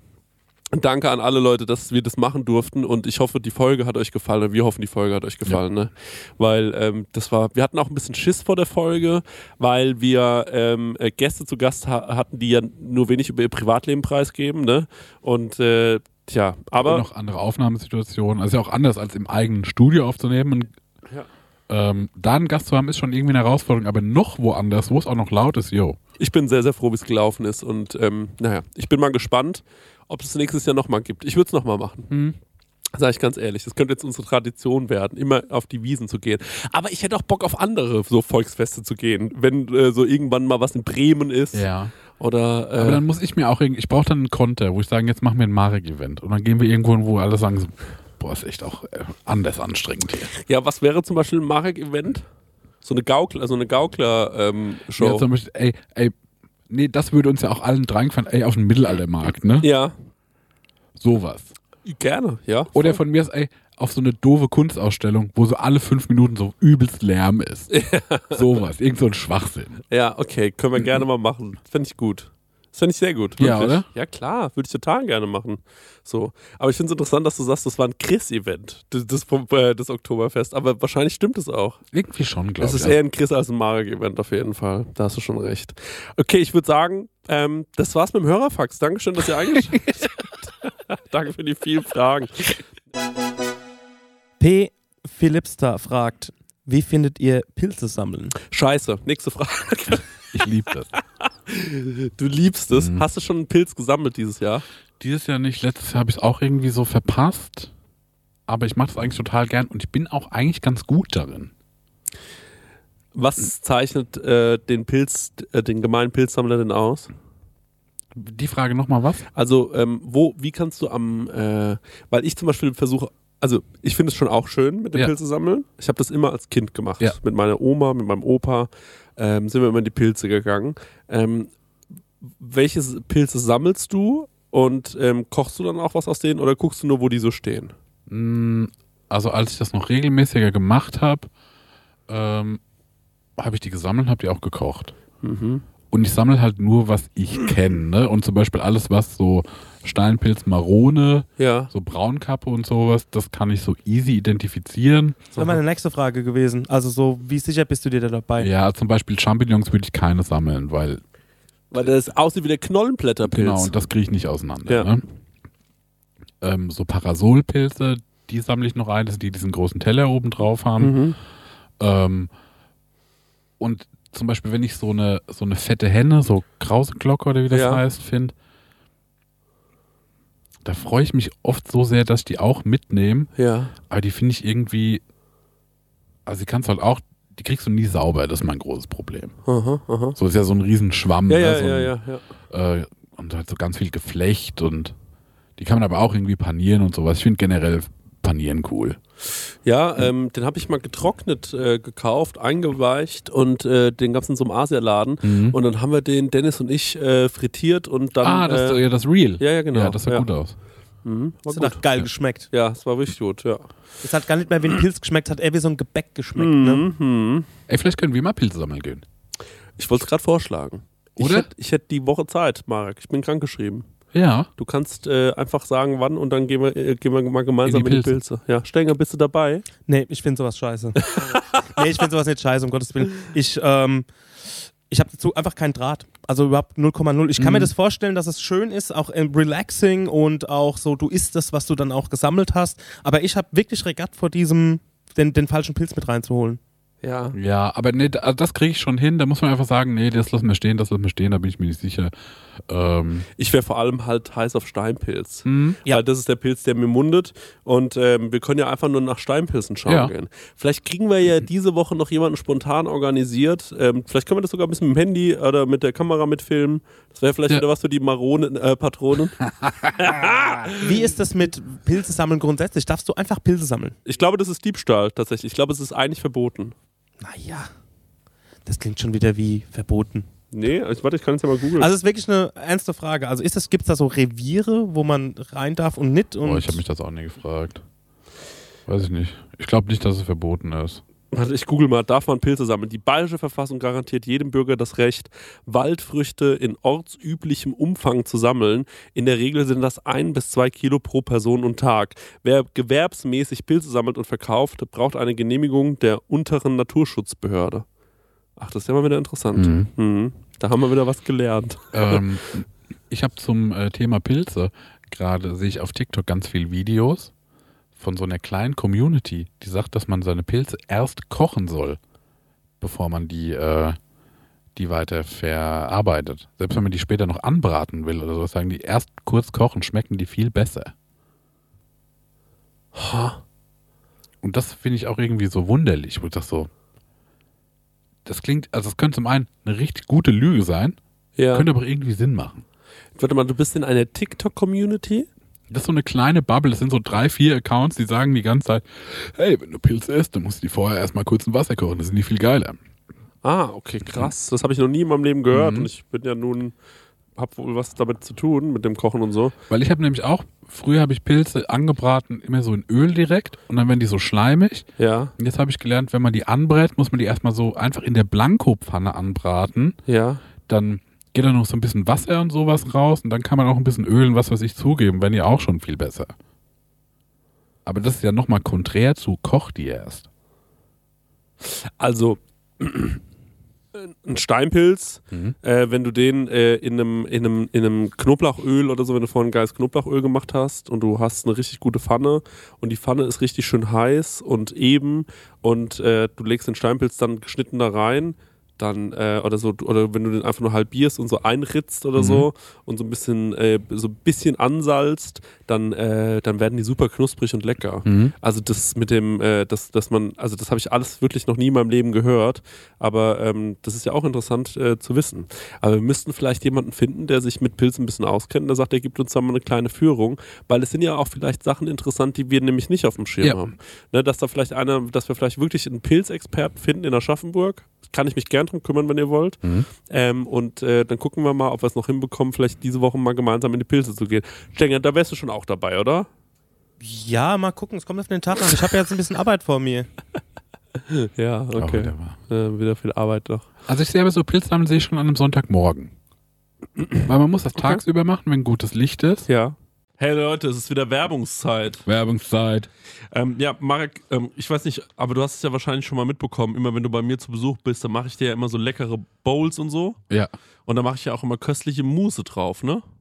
Danke an alle Leute, dass wir das machen durften und ich hoffe, die Folge hat euch gefallen und wir hoffen, die Folge hat euch gefallen, ne? Weil ähm, das war, wir hatten auch ein bisschen Schiss vor der Folge, weil wir ähm, äh, Gäste zu Gast ha hatten, die ja nur wenig über ihr Privatleben preisgeben, ne? Und äh, tja, Aber aber noch andere Aufnahmesituationen. Also ja auch anders als im eigenen Studio aufzunehmen. Und, Ja. Ähm, da einen Gast zu haben, ist schon irgendwie eine Herausforderung, aber noch woanders, wo es auch noch laut ist, yo. ich bin sehr, sehr froh, wie es gelaufen ist und ähm, naja, ich bin mal gespannt, ob es nächstes Jahr nochmal gibt. Ich würde es nochmal machen. Sag ich ganz ehrlich, das könnte jetzt unsere Tradition werden, immer auf die Wiesen zu gehen. Aber ich hätte auch Bock auf andere so Volksfeste zu gehen, wenn äh, so irgendwann mal was in Bremen ist. Ja. Oder äh, Aber dann muss ich mir auch irgendwie, ich brauche dann einen Konter, wo ich sage, jetzt machen wir ein Marek-Event. Und dann gehen wir irgendwo hin, wo alle sagen so, boah, ist echt auch äh, anders anstrengend hier. ja, was wäre zum Beispiel ein Marek-Event? So eine Gaukler, so eine Gaukler-Show. Ja, zum Beispiel, ey, ey, nee, das würde uns ja auch allen dreien gefallen, ey, auf den Mittelaltermarkt, ne? ja, Sowas. gerne, ja. Oder von mir ist, ey, auf so eine doofe Kunstausstellung, wo so alle fünf Minuten so übelst Lärm ist. Sowas, irgend so ein Schwachsinn. Ja, okay, können wir gerne mal machen. Fände ich gut. Das fände ich sehr gut. Ja, wirklich. oder? Ja, klar, würde ich total gerne machen. So. Aber ich finde es interessant, dass du sagst, das war ein Chris-Event, das, das, äh, das Oktoberfest. Aber wahrscheinlich stimmt es auch. Irgendwie schon, glaube Es ich. ist eher ein Chris als ein Marek-Event auf jeden Fall. Da hast du schon recht. Okay, ich würde sagen, ähm, das war's mit dem Hörerfax. Dankeschön, dass ihr eingeschaltet habt. Danke für die vielen Fragen. P. Philipster fragt, wie findet ihr Pilze sammeln? Scheiße, nächste Frage. ich liebe das. Du liebst es. Mhm. Hast du schon einen Pilz gesammelt dieses Jahr? Dieses Jahr nicht, letztes Jahr habe ich es auch irgendwie so verpasst. Aber ich mache das eigentlich total gern und ich bin auch eigentlich ganz gut darin. Was zeichnet äh, den Pilz, äh, den gemeinen Pilzsammler denn aus? Die Frage nochmal was? Also, ähm, wo, wie kannst du am, äh, weil ich zum Beispiel versuche, also ich finde es schon auch schön mit dem Ja. Pilze sammeln. Ich habe das immer als Kind gemacht. Ja. Mit meiner Oma, mit meinem Opa ähm, sind wir immer in die Pilze gegangen. Ähm, welche Pilze sammelst du und ähm, kochst du dann auch was aus denen oder guckst du nur, wo die so stehen? Mm, Also als ich das noch regelmäßiger gemacht habe, ähm, habe ich die gesammelt, habe die auch gekocht. Mhm. Und ich sammle halt nur, was ich kenne. Ne? Und zum Beispiel alles, was so Steinpilz, Marone, Ja. so Braunkappe und sowas, das kann ich so easy identifizieren. Das wäre meine nächste Frage gewesen. Also so, wie sicher bist du dir da dabei? Ja, zum Beispiel Champignons würde ich keine sammeln, weil Weil das aussieht wie der Knollenblätterpilz. genau, und das kriege ich nicht auseinander. Ja. Ne? Ähm, so Parasolpilze, die sammle ich noch ein, das sind die, die diesen großen Teller oben drauf haben. Mhm. Ähm, und zum Beispiel, wenn ich so eine, so eine fette Henne, so Krauseglocke oder wie das Ja. heißt, finde, da freue ich mich oft so sehr, dass ich die auch mitnehme. Ja. Aber die finde ich irgendwie, also die kannst du halt auch, die kriegst du nie sauber, das ist mein großes Problem. Aha, aha. So ist ja so ein Riesenschwamm. Ja, ne, ja, so ja, ja, ja. Äh, und halt so ganz viel Geflecht und die kann man aber auch irgendwie panieren und sowas. Ich finde generell panieren cool. Ja, ähm, den habe ich mal getrocknet äh, gekauft, eingeweicht und äh, den gab es in so einem Asialaden. Mhm. Und dann haben wir den, Dennis und ich, äh, frittiert und dann. ah, das, äh, ja, das Real. ja, ja, genau. Ja, das sah ja. gut aus. Mhm, war Das hat gut. auch geil geschmeckt. Ja, es war richtig gut, ja. Es hat gar nicht mehr wie ein Pilz geschmeckt, hat eher wie so ein Gebäck geschmeckt. Ne? Mhm. Ey, vielleicht können wir mal Pilze sammeln gehen. Ich wollte es gerade vorschlagen. Ich Oder? hätte ich hätt die Woche Zeit, Marek. Ich bin krankgeschrieben. Ja. Du kannst äh, einfach sagen, wann und dann gehen wir, äh, gehen wir mal gemeinsam in In die, die Pilze. Ja, Stenger, bist du dabei? Nee, ich finde sowas scheiße. nee, ich finde sowas nicht scheiße, um Gottes Willen. Ich, ähm, ich habe dazu einfach keinen Draht. Also überhaupt 0,0. Ich kann mir Mhm. das vorstellen, dass es schön ist, auch ähm, relaxing und auch so, du isst das, was du dann auch gesammelt hast. Aber ich habe wirklich Regatt vor diesem, den, den falschen Pilz mit reinzuholen. Ja. Ja, aber nee, also das kriege ich schon hin. Da muss man einfach sagen, nee, das lassen wir stehen, das lassen wir stehen, da bin ich mir nicht sicher. Ähm, Ich wäre vor allem halt heiß auf Steinpilz. hm, Ja. Weil das ist der Pilz, der mir mundet. Und ähm, wir können ja einfach nur nach Steinpilzen schauen Ja. gehen. Vielleicht kriegen wir ja diese Woche noch jemanden spontan organisiert. Ähm, vielleicht können wir das sogar ein bisschen mit dem Handy oder mit der Kamera mitfilmen. Das wäre vielleicht Ja. wieder was für die Maronen, äh, Patronen. Wie ist das mit Pilze sammeln grundsätzlich? Darfst du einfach Pilze sammeln? Ich glaube, das ist Diebstahl tatsächlich. Ich glaube, es ist eigentlich verboten. Naja, das klingt schon wieder wie verboten. Nee, ich, warte, ich kann es ja mal googeln. Also es ist wirklich eine ernste Frage. Also ist es, gibt es da so Reviere, wo man rein darf und nicht? Und oh, ich habe mich das auch nie gefragt. Weiß ich nicht. Ich glaube nicht, dass es verboten ist. Warte, ich google mal, darf man Pilze sammeln? Die bayerische Verfassung garantiert jedem Bürger das Recht, Waldfrüchte in ortsüblichem Umfang zu sammeln. In der Regel sind das ein bis zwei Kilo pro Person und Tag. Wer gewerbsmäßig Pilze sammelt und verkauft, braucht eine Genehmigung der unteren Naturschutzbehörde. Ach, das ist ja mal wieder interessant. Mhm. Mhm. Da haben wir wieder was gelernt. ähm, ich habe zum äh, Thema Pilze gerade sehe ich auf TikTok ganz viele Videos von so einer kleinen Community, die sagt, dass man seine Pilze erst kochen soll, bevor man die, äh, die weiter verarbeitet. Selbst wenn man die später noch anbraten will oder so, sagen die erst kurz kochen, schmecken die viel besser. Und das finde ich auch irgendwie so wunderlich, wo ich das so. Das klingt, also es könnte zum einen eine richtig gute Lüge sein, Ja. könnte aber irgendwie Sinn machen. Warte mal, du bist in einer TikTok-Community? Das ist so eine kleine Bubble. Das sind so drei, vier Accounts, die sagen die ganze Zeit, hey, wenn du Pilze isst, dann musst du die vorher erstmal kurz in Wasser kochen. Das sind die viel geiler. Ah, okay, krass. Das habe ich noch nie in meinem Leben gehört Mhm. und ich bin ja nun, hab wohl was damit zu tun, mit dem Kochen und so. Weil ich habe nämlich auch, früher habe ich Pilze angebraten, immer so in Öl direkt und dann werden die so schleimig. Ja, Und jetzt habe ich gelernt, wenn man die anbrät, muss man die erstmal so einfach in der Blankopfanne anbraten. ja. Dann geht da noch so ein bisschen Wasser und sowas raus und dann kann man auch ein bisschen Öl und was weiß ich zugeben, wenn die auch schon viel besser. Aber das ist ja nochmal konträr zu Koch die erst. Also, ein Steinpilz, Mhm. äh, wenn du den äh, in, einem, in, einem, in einem Knoblauchöl oder so, wenn du vorhin geiles Knoblauchöl gemacht hast und du hast eine richtig gute Pfanne und die Pfanne ist richtig schön heiß und eben und äh, du legst den Steinpilz dann geschnitten da rein, dann äh, oder so oder wenn du den einfach nur halbierst und so einritzt oder so und so ein bisschen äh, so ein bisschen ansalzt, dann äh, dann werden die super knusprig und lecker. Mhm. Also das mit dem, äh, das, dass man, also das habe ich alles wirklich noch nie in meinem Leben gehört, aber ähm, das ist ja auch interessant äh, zu wissen. Aber wir müssten vielleicht jemanden finden, der sich mit Pilzen ein bisschen auskennt, der sagt, er gibt uns da mal eine kleine Führung, weil es sind ja auch vielleicht Sachen interessant, die wir nämlich nicht auf dem Schirm Ja. haben. Ne, dass da vielleicht einer, dass wir vielleicht wirklich einen Pilzexperten finden in Aschaffenburg, kann ich mich gern drum kümmern, wenn ihr wollt. Mhm. Ähm, und äh, dann gucken wir mal, ob wir es noch hinbekommen, vielleicht diese Woche mal gemeinsam in die Pilze zu gehen. Stenger, da wärst du schon auch dabei, oder? Ja, mal gucken, es kommt auf den Tag an. Ich habe ja jetzt ein bisschen Arbeit vor mir. Ja, okay. wieder wahr. Äh, wieder viel Arbeit noch. Also ich sehe aber so Pilzsammeln sehe ich schon an einem Sonntagmorgen. Weil man muss das tagsüber machen, wenn gutes Licht ist. Ja. Hey Leute, es ist wieder Werbungszeit. Werbungszeit. Ähm, ja, Marek, ähm, ich weiß nicht, aber du hast es ja wahrscheinlich schon mal mitbekommen. Immer wenn du bei mir zu Besuch bist, dann mache ich dir ja immer so leckere Bowls und so. Ja. Und da mache ich ja auch immer köstliche Mousse drauf, ne?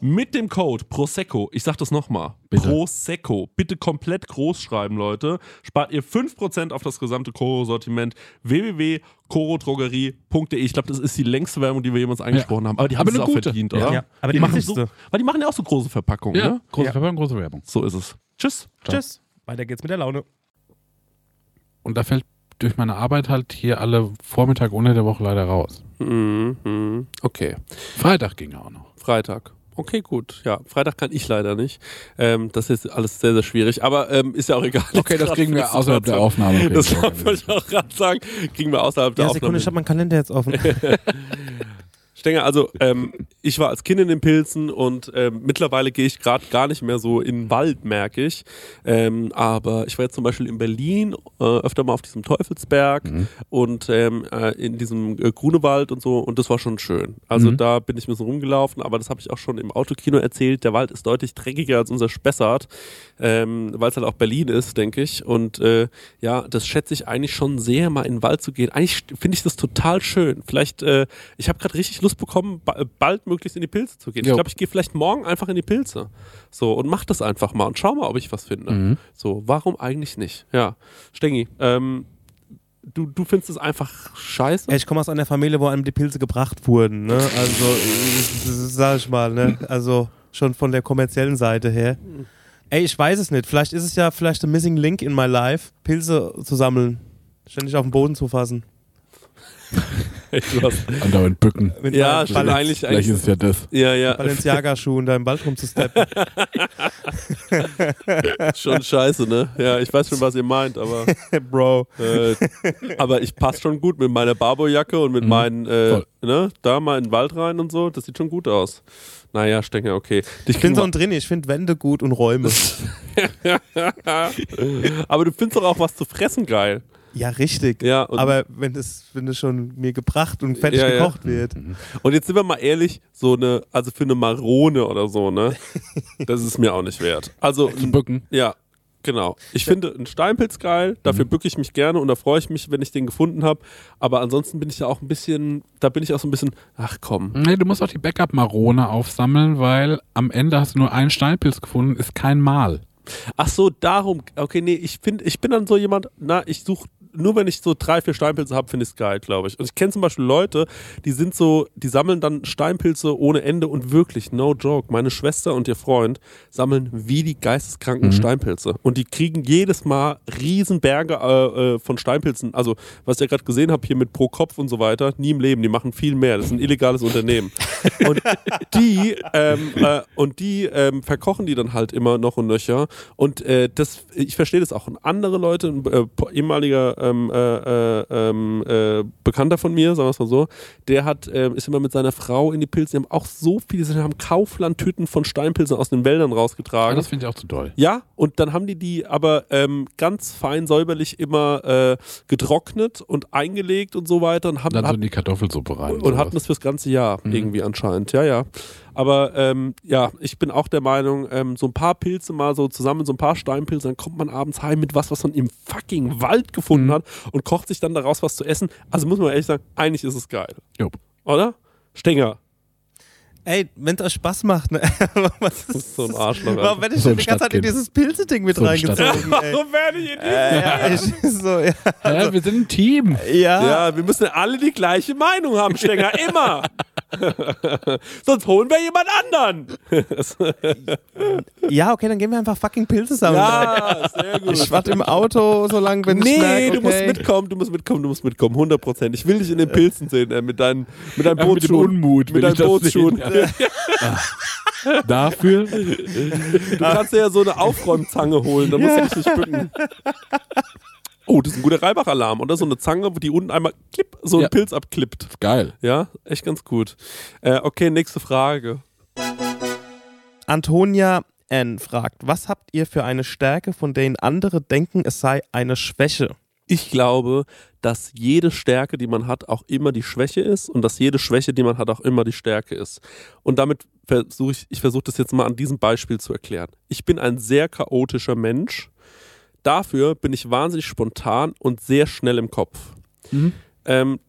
mit dem Code Prosecco, ich sag das nochmal. Prosecco, bitte komplett groß schreiben, Leute, spart ihr 5% auf das gesamte Koro-Sortiment www.korodrogerie.de. Ich glaube, das ist die längste Werbung, die wir jemals angesprochen haben, aber die haben Aber es auch gute. verdient, Ja. oder? Ja, aber die machen wichtigste. so, weil die machen ja auch so große Verpackungen, Ja, ne? große Ja. Verpackung, große Werbung. So ist es. Tschüss. Tschüss. Weiter geht's mit der Laune. Und da fällt durch meine Arbeit halt hier alle Vormittag unter der Woche leider raus. Mhm. Okay. Freitag ging auch noch. Freitag. Okay, gut. Ja, Freitag kann ich leider nicht. Ähm, das ist alles sehr, sehr schwierig. Aber ähm, ist ja auch egal. Okay, das kriegen wir außerhalb der Aufnahme. Das wollte ich auch gerade sagen. Kriegen wir außerhalb der Ja, Sekunde, Aufnahme. ich habe meinen Kalender jetzt offen. Stenger, also ähm, ich war als Kind in den Pilzen und ähm, mittlerweile gehe ich gerade gar nicht mehr so in den Wald, merke ich. Ähm, aber ich war jetzt zum Beispiel in Berlin äh, öfter mal auf diesem Teufelsberg und ähm, äh, in diesem äh, Grunewald und so und das war schon schön. Also Mhm. da bin ich ein bisschen rumgelaufen, aber das habe ich auch schon im Autokino erzählt. Der Wald ist deutlich dreckiger als unser Spessart, ähm, weil es halt auch Berlin ist, denke ich. Und äh, ja, das schätze ich eigentlich schon sehr, mal in den Wald zu gehen. Eigentlich finde ich das total schön. Vielleicht, äh, ich habe gerade richtig Lust bekommen, ba bald möglichst in die Pilze zu gehen. Ich Jo. glaube, ich gehe vielleicht morgen einfach in die Pilze. So, und mach das einfach mal und schau mal, ob ich was finde. Mhm. So, warum eigentlich nicht? Ja. Stengi, ähm, du, du findest es einfach scheiße? Ey, Ich komme aus einer Familie, wo einem die Pilze gebracht wurden, ne? Also, äh, sag ich mal, ne? Also schon von der kommerziellen Seite her. Ey, ich weiß es nicht. Vielleicht ist es ja vielleicht ein Missing Link in my life, Pilze zu sammeln. Ständig auf den Boden zu fassen. Andauernd bücken. Mit ja, schon eigentlich, Vielleicht eigentlich. ist es ja das. Ja, ja, Balenciaga-Schuhen da im Wald rumzusteppen. schon scheiße, ne? Ja, ich weiß schon, was ihr meint, aber, Bro. äh, aber ich passe schon gut mit meiner Barbo-Jacke und mit Mhm. meinen, äh, ne, da mal in den Wald rein und so. Das sieht schon gut aus. Naja, Stenger, okay. Dich Ich bin so ein drin, ich finde Wände gut und Räume. aber du findest doch auch was zu fressen geil. Ja, richtig. Ja, Aber wenn das, wenn das schon mir gebracht und fertig Ja, ja. gekocht wird. und jetzt sind wir mal ehrlich, so eine, also für eine Marone oder so, ne? Das ist mir auch nicht wert. Also, Zum Bücken. Ja, genau. Ich finde einen Steinpilz geil, dafür bücke ich mich gerne und da freue ich mich, wenn ich den gefunden habe. Aber ansonsten bin ich ja auch ein bisschen, da bin ich auch so ein bisschen, ach komm. Nee, du musst auch die Backup-Marone aufsammeln, weil am Ende hast du nur einen Steinpilz gefunden, ist kein Mal. Ach so, darum, okay, nee, ich finde, ich bin dann so jemand, na, ich suche, nur wenn ich so drei, vier Steinpilze habe, finde ich es geil, glaube ich. Und ich kenne zum Beispiel Leute, die sind so, die sammeln dann Steinpilze ohne Ende und wirklich, no joke, meine Schwester und ihr Freund sammeln wie die geisteskranken Steinpilze. Und die kriegen jedes Mal Riesenberge äh, äh, von Steinpilzen. Also, was ich ja gerade gesehen habe hier mit pro Kopf und so weiter, nie im Leben, die machen viel mehr. Das ist ein illegales Unternehmen. Und die, ähm, äh, und die ähm, verkochen die dann halt immer noch und nöcher. Und äh, das, ich verstehe das auch. Und andere Leute, ein äh, ehemaliger ähm, äh, äh, ähm, äh, Bekannter von mir, sagen wir es mal so, der hat, ähm, ist immer mit seiner Frau in die Pilze, die haben auch so viele, die haben Kauflandtüten von Steinpilzen aus den Wäldern rausgetragen. das finde ich auch zu doll. Ja, und dann haben die die aber ähm, ganz fein säuberlich immer äh, getrocknet und eingelegt und so weiter und haben Dann so in die Kartoffelsuppe rein. und sowas. hatten das fürs ganze Jahr Mhm. irgendwie anscheinend. Ja, ja. Aber ähm, ja, ich bin auch der Meinung, ähm, so ein paar Pilze mal so zusammen, so ein paar Steinpilze, dann kommt man abends heim mit was, was man im fucking Wald gefunden Mhm. hat und kocht sich dann daraus was zu essen. Also muss man ehrlich sagen, eigentlich ist es geil. Jupp. Oder? Stenger. Ey, wenn es euch Spaß macht, ne? Was Das ist so ein Arschloch. Warum werde ich So denn die ganze Zeit in dieses Pilze-Ding mit So ein reingezogen? Warum werde ich in die Äh, so, ja. Ja, wir sind ein Team. Ja. Ja, wir müssen alle die gleiche Meinung haben, Stenger, immer. Sonst holen wir jemand anderen. ja, okay, dann gehen wir einfach fucking Pilze sammeln. Ja, sehr gut. Ich warte im Auto, solange wenn ich Nee, okay. du musst mitkommen, du musst mitkommen, du musst mitkommen, 100 Prozent. Ich will dich in den Pilzen sehen, äh, mit deinen, mit deinen Ja, mit dem Bootsschuhen. Unmut. Mit deinen das Bootsschuhen. Dafür Du kannst dir ja so eine Aufräumzange holen, dann musst du dich nicht bücken. Oh, das ist ein guter Reibach-Alarm. Oder so eine Zange, die unten einmal klipp, so einen Ja. Pilz abklippt. geil. Ja, echt ganz gut. Äh, okay, nächste Frage. Antonia N. fragt, was habt ihr für eine Stärke, von denen andere denken, es sei eine Schwäche? Ich glaube, dass jede Stärke, die man hat, auch immer die Schwäche ist und dass jede Schwäche, die man hat, auch immer die Stärke ist. Und damit versuche ich, ich versuche das jetzt mal an diesem Beispiel zu erklären. Ich bin ein sehr chaotischer Mensch. Dafür bin ich wahnsinnig spontan und sehr schnell im Kopf. Mhm. Ähm,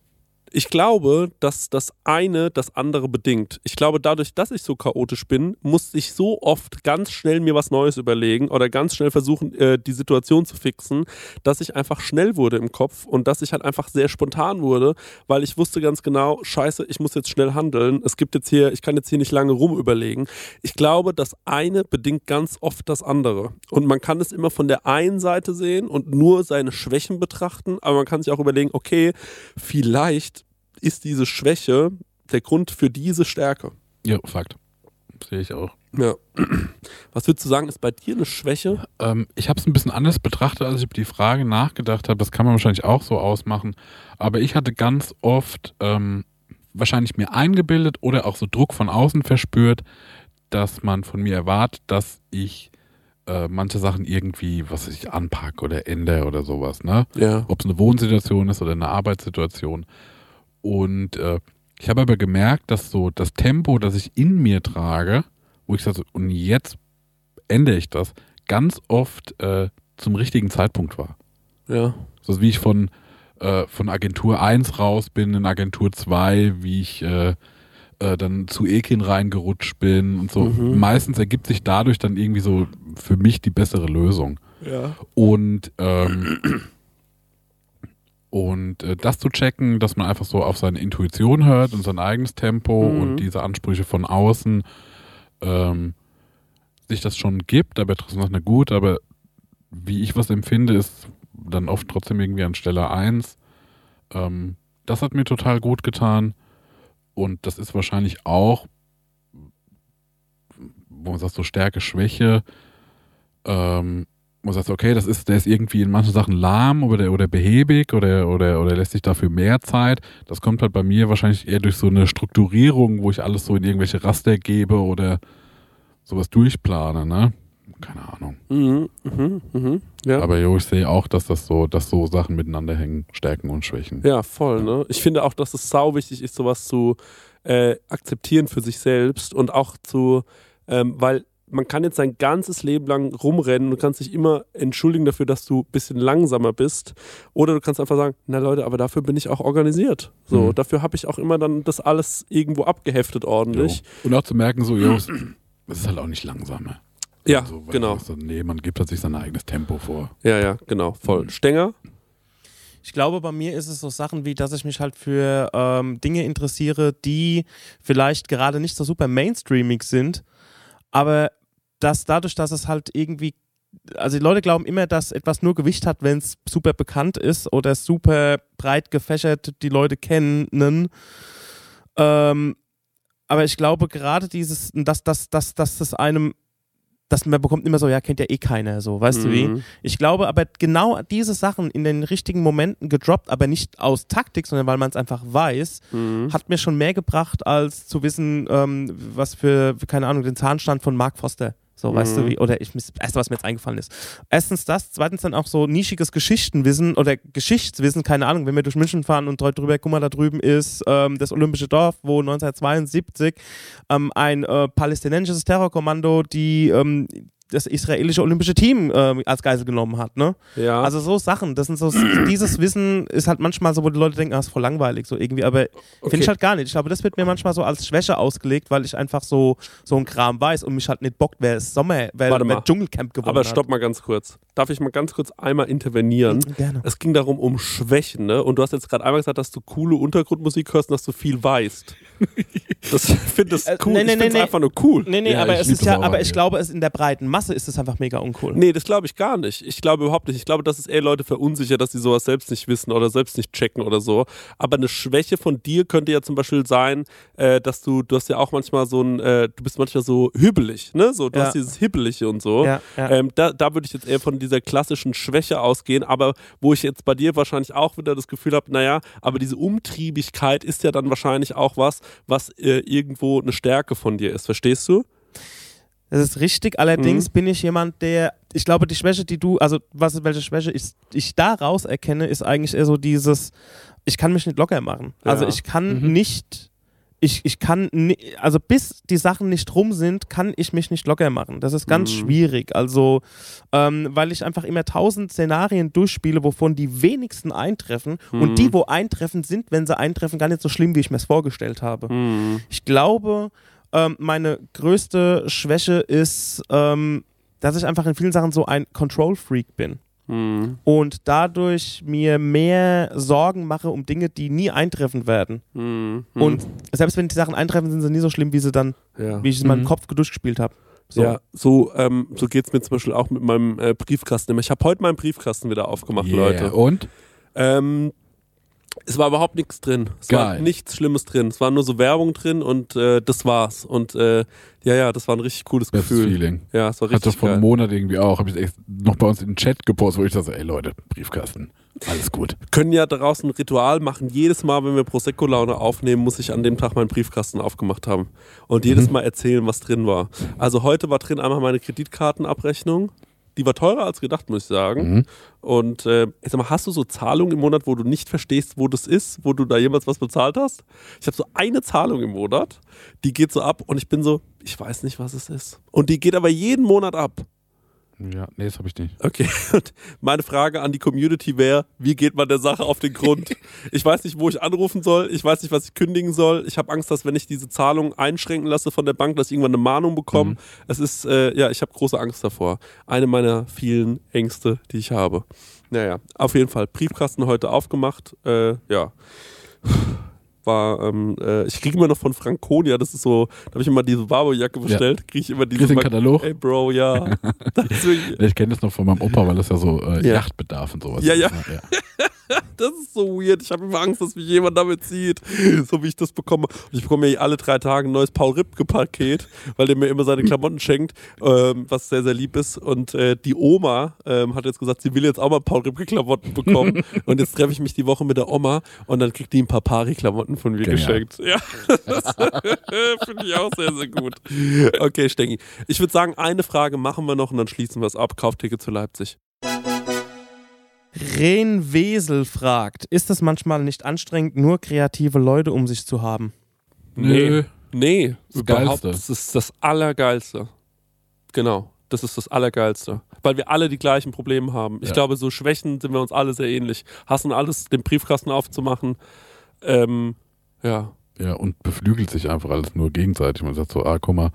ich glaube, dass das eine das andere bedingt. Ich glaube, dadurch, dass ich so chaotisch bin, muss ich so oft ganz schnell mir was Neues überlegen oder ganz schnell versuchen, äh, die Situation zu fixen, dass ich einfach schnell wurde im Kopf und dass ich halt einfach sehr spontan wurde, weil ich wusste ganz genau, scheiße, ich muss jetzt schnell handeln. Es gibt jetzt hier, ich kann jetzt hier nicht lange rum überlegen. Ich glaube, das eine bedingt ganz oft das andere. Und man kann es immer von der einen Seite sehen und nur seine Schwächen betrachten, aber man kann sich auch überlegen, okay, vielleicht ist diese Schwäche der Grund für diese Stärke. Ja, Fakt. Sehe ich auch. Ja. Was würdest du sagen, ist bei dir eine Schwäche? Ähm, ich habe es ein bisschen anders betrachtet, als ich über die Frage nachgedacht habe. Das kann man wahrscheinlich auch so ausmachen. Aber ich hatte ganz oft ähm, wahrscheinlich mir eingebildet oder auch so Druck von außen verspürt, dass man von mir erwartet, dass ich äh, manche Sachen irgendwie, was ich, anpacke oder ändere oder sowas. Ne? Ja. ob es eine Wohnsituation ist oder eine Arbeitssituation. Und äh, ich habe aber gemerkt, dass so das Tempo, das ich in mir trage, wo ich sage, und jetzt ändere ich das, ganz oft äh, zum richtigen Zeitpunkt war. Ja. So wie ich von, äh, von Agentur 1 raus bin in Agentur 2, wie ich äh, äh, dann zu Ekin reingerutscht bin und so. Mhm. Meistens ergibt sich dadurch dann irgendwie so für mich die bessere Lösung. Ja. Und, ähm, und äh, das zu checken, dass man einfach so auf seine Intuition hört und sein eigenes Tempo Mhm. und diese Ansprüche von außen ähm, sich das schon gibt, aber trotzdem noch eine gut, aber wie ich was empfinde, ist dann oft trotzdem irgendwie an Stelle 1. Ähm, das hat mir total gut getan und das ist wahrscheinlich auch, wo man sagt, so Stärke, Schwäche, ähm, man sagt, okay, das ist, der ist irgendwie in manchen Sachen lahm oder, oder behäbig oder, oder, oder lässt sich dafür mehr Zeit. Das kommt halt bei mir wahrscheinlich eher durch so eine Strukturierung, wo ich alles so in irgendwelche Raster gebe oder sowas durchplane, ne? Keine Ahnung. Mhm. Mhm. Mhm. Ja. Aber jo, ich sehe auch, dass das so, dass so Sachen miteinander hängen, Stärken und Schwächen. Ja, voll, ne? Ich finde auch, dass es sau wichtig ist, sowas zu äh, akzeptieren für sich selbst und auch zu, ähm, weil man kann jetzt sein ganzes Leben lang rumrennen und kannst dich immer entschuldigen dafür, dass du ein bisschen langsamer bist. Oder du kannst einfach sagen, na Leute, aber dafür bin ich auch organisiert. So, Mhm. dafür habe ich auch immer dann das alles irgendwo abgeheftet ordentlich. Jo. Und auch zu merken, so, jo, es es ist halt auch nicht langsamer. Ja, So, weil genau. du sagst, Nee, man gibt halt sich sein eigenes Tempo vor. Ja, ja, genau, voll. Stenger? Ich glaube, bei mir ist es so Sachen wie, dass ich mich halt für ähm, Dinge interessiere, die vielleicht gerade nicht so super mainstreamig sind, aber dass dadurch, dass es halt irgendwie, also die Leute glauben immer, dass etwas nur Gewicht hat, wenn es super bekannt ist oder super breit gefächert die Leute kennen. Ähm, aber ich glaube gerade dieses, dass, dass, dass, dass das einem, dass man bekommt immer so, ja, kennt ja eh keiner, so, weißt du wie? Mhm. Ich glaube aber genau diese Sachen in den richtigen Momenten gedroppt, aber nicht aus Taktik, sondern weil man es einfach weiß, Mhm. hat mir schon mehr gebracht, als zu wissen, ähm, was für, keine Ahnung, den Zahnstand von Mark Foster. So, weißt du Mhm. wie, oder ich, das erste, was mir jetzt eingefallen ist. Erstens das, zweitens dann auch so nischiges Geschichtenwissen oder Geschichtswissen, keine Ahnung, wenn wir durch München fahren und drüber, guck mal, da drüben ist ähm, das Olympische Dorf, wo 1972 ähm, ein äh, palästinensisches Terrorkommando die ähm, das israelische olympische Team ähm, als Geisel genommen hat, ne? Ja. Also so Sachen, das sind so, dieses Wissen ist halt manchmal so, wo die Leute denken, ah, ist voll langweilig, so irgendwie, aber finde ich halt gar nicht. Ich glaube, das wird mir manchmal so als Schwäche ausgelegt, weil ich einfach so, so ein Kram weiß und mich halt nicht bockt, wer ist Sommer, wer, Warte wer. Dschungelcamp gewonnen Aber hat. stopp mal ganz kurz. Darf ich mal ganz kurz einmal intervenieren? Gerne. Es ging darum um Schwächen, ne? Und du hast jetzt gerade einmal gesagt, dass du coole Untergrundmusik hörst und dass du viel weißt. Das ich finde das Äh, cool. nee, nee, ich finde es nee, einfach nur cool. Nee, nee, Ja, aber ich es ist ja, aber ich glaube, es in der breiten Masse ist es einfach mega uncool. Nee, das glaube ich gar nicht. Ich glaube überhaupt nicht. Ich glaube, dass es eher Leute verunsichert, dass sie sowas selbst nicht wissen oder selbst nicht checken oder so. Aber eine Schwäche von dir könnte ja zum Beispiel sein, äh, dass du, du hast ja auch manchmal so ein, äh, du bist manchmal so hübbelig, ne? So, du Ja. hast dieses Hibbelige und so. Ja, ja. Ähm, da, da würde ich jetzt eher von dieser klassischen Schwäche ausgehen, aber wo ich jetzt bei dir wahrscheinlich auch wieder das Gefühl habe, naja, aber diese Umtriebigkeit ist ja dann wahrscheinlich auch was, was äh, irgendwo eine Stärke von dir ist. Verstehst du? Das ist richtig. Allerdings bin ich jemand, der, ich glaube, die Schwäche, die du, also was, welche Schwäche ich, ich daraus erkenne, ist eigentlich eher so dieses, ich kann mich nicht locker machen. Also Ja. ich kann Mhm. nicht, ich, ich kann, also bis die Sachen nicht rum sind, kann ich mich nicht locker machen. Das ist ganz Mhm. schwierig. Also, ähm, weil ich einfach immer tausend Szenarien durchspiele, wovon die wenigsten eintreffen. Mhm. Und die, wo eintreffen, sind, wenn sie eintreffen, gar nicht so schlimm, wie ich mir es vorgestellt habe. Mhm. Ich glaube, ähm, meine größte Schwäche ist, ähm, dass ich einfach in vielen Sachen so ein Control-Freak bin. Mhm. Und dadurch mir mehr Sorgen mache um Dinge, die nie eintreffen werden. Mhm. Und selbst wenn die Sachen eintreffen, sind sie nie so schlimm, wie sie dann, ja. wie ich es in meinem Mhm. Kopf durchgespielt habe. So. Ja, so, ähm, so geht es mir zum Beispiel auch mit meinem äh, Briefkasten. Ich habe heute meinen Briefkasten wieder aufgemacht, Yeah. Leute. Und? Ähm, es war überhaupt nichts drin. Es war Geil. nichts Schlimmes drin. Es war nur so Werbung drin und äh, das war's. Und äh, ja, ja, das war ein richtig cooles Bestes Gefühl. Feeling. Ja, es war Hatte richtig vor einem. Monat irgendwie auch. Habe ich echt noch bei uns in den Chat gepostet, wo ich dachte, ey Leute, Briefkasten. Alles gut. können ja daraus ein Ritual machen. Jedes Mal, wenn wir Prosecco-Laune aufnehmen, muss ich an dem Tag meinen Briefkasten aufgemacht haben. Und jedes Mhm. Mal erzählen, was drin war. Also heute war drin einmal meine Kreditkartenabrechnung. Die war teurer als gedacht, muss ich sagen. Mhm. Und äh, ich sag mal, hast du so Zahlungen im Monat, wo du nicht verstehst, wo das ist, wo du da jemals was bezahlt hast? Ich habe so eine Zahlung im Monat, die geht so ab und ich bin so, ich weiß nicht, was es ist. Und die geht aber jeden Monat ab. Ja, nee, das habe ich nicht. Okay, und meine Frage an die Community wäre, wie geht man der Sache auf den Grund? Ich weiß nicht, wo ich anrufen soll, ich weiß nicht, was ich kündigen soll. Ich habe Angst, dass wenn ich diese Zahlung einschränken lasse von der Bank, dass ich irgendwann eine Mahnung bekomme. Mhm. Es ist, äh, ja, ich habe große Angst davor. Eine meiner vielen Ängste, die ich habe. Naja, auf jeden Fall. Briefkasten heute aufgemacht. Äh, ja. War, ähm, äh, ich kriege immer noch von Franconia, das ist so, da habe ich immer diese Barberjacke bestellt, kriege ich immer diese. Kriegst den Katalog? Ey, Bro, ja. Ich kenne das noch von meinem Opa, weil das ja so äh, Ja. Yachtbedarf und sowas Ja, ist. ja. ne? ja. Das ist so weird. Ich habe immer Angst, dass mich jemand damit zieht, so wie ich das bekomme. Und ich bekomme ja alle drei Tage ein neues Paul Ripke-Paket, weil der mir immer seine Klamotten schenkt, ähm, was sehr, sehr lieb ist. Und äh, die Oma ähm, hat jetzt gesagt, sie will jetzt auch mal Paul Ripke-Klamotten bekommen. und jetzt treffe ich mich die Woche mit der Oma und dann kriegt die ein paar Pari-Klamotten von mir Genial. geschenkt. Ja, das finde ich auch sehr, sehr gut. Okay, Stengi. Ich würde sagen, eine Frage machen wir noch und dann schließen wir es ab. Kaufticket zu Leipzig. Ren Wesel fragt, ist es manchmal nicht anstrengend, nur kreative Leute um sich zu haben? Nö. Nee, Das überhaupt. Geilste. Das ist das Allergeilste. Genau. Das ist das Allergeilste. Weil wir alle die gleichen Probleme haben. Ich Ja. glaube, so Schwächen sind wir uns alle sehr ähnlich. Hassen alles, den Briefkasten aufzumachen. Ähm, ja. Ja, und beflügelt sich einfach alles nur gegenseitig. Man sagt so, ah, guck mal,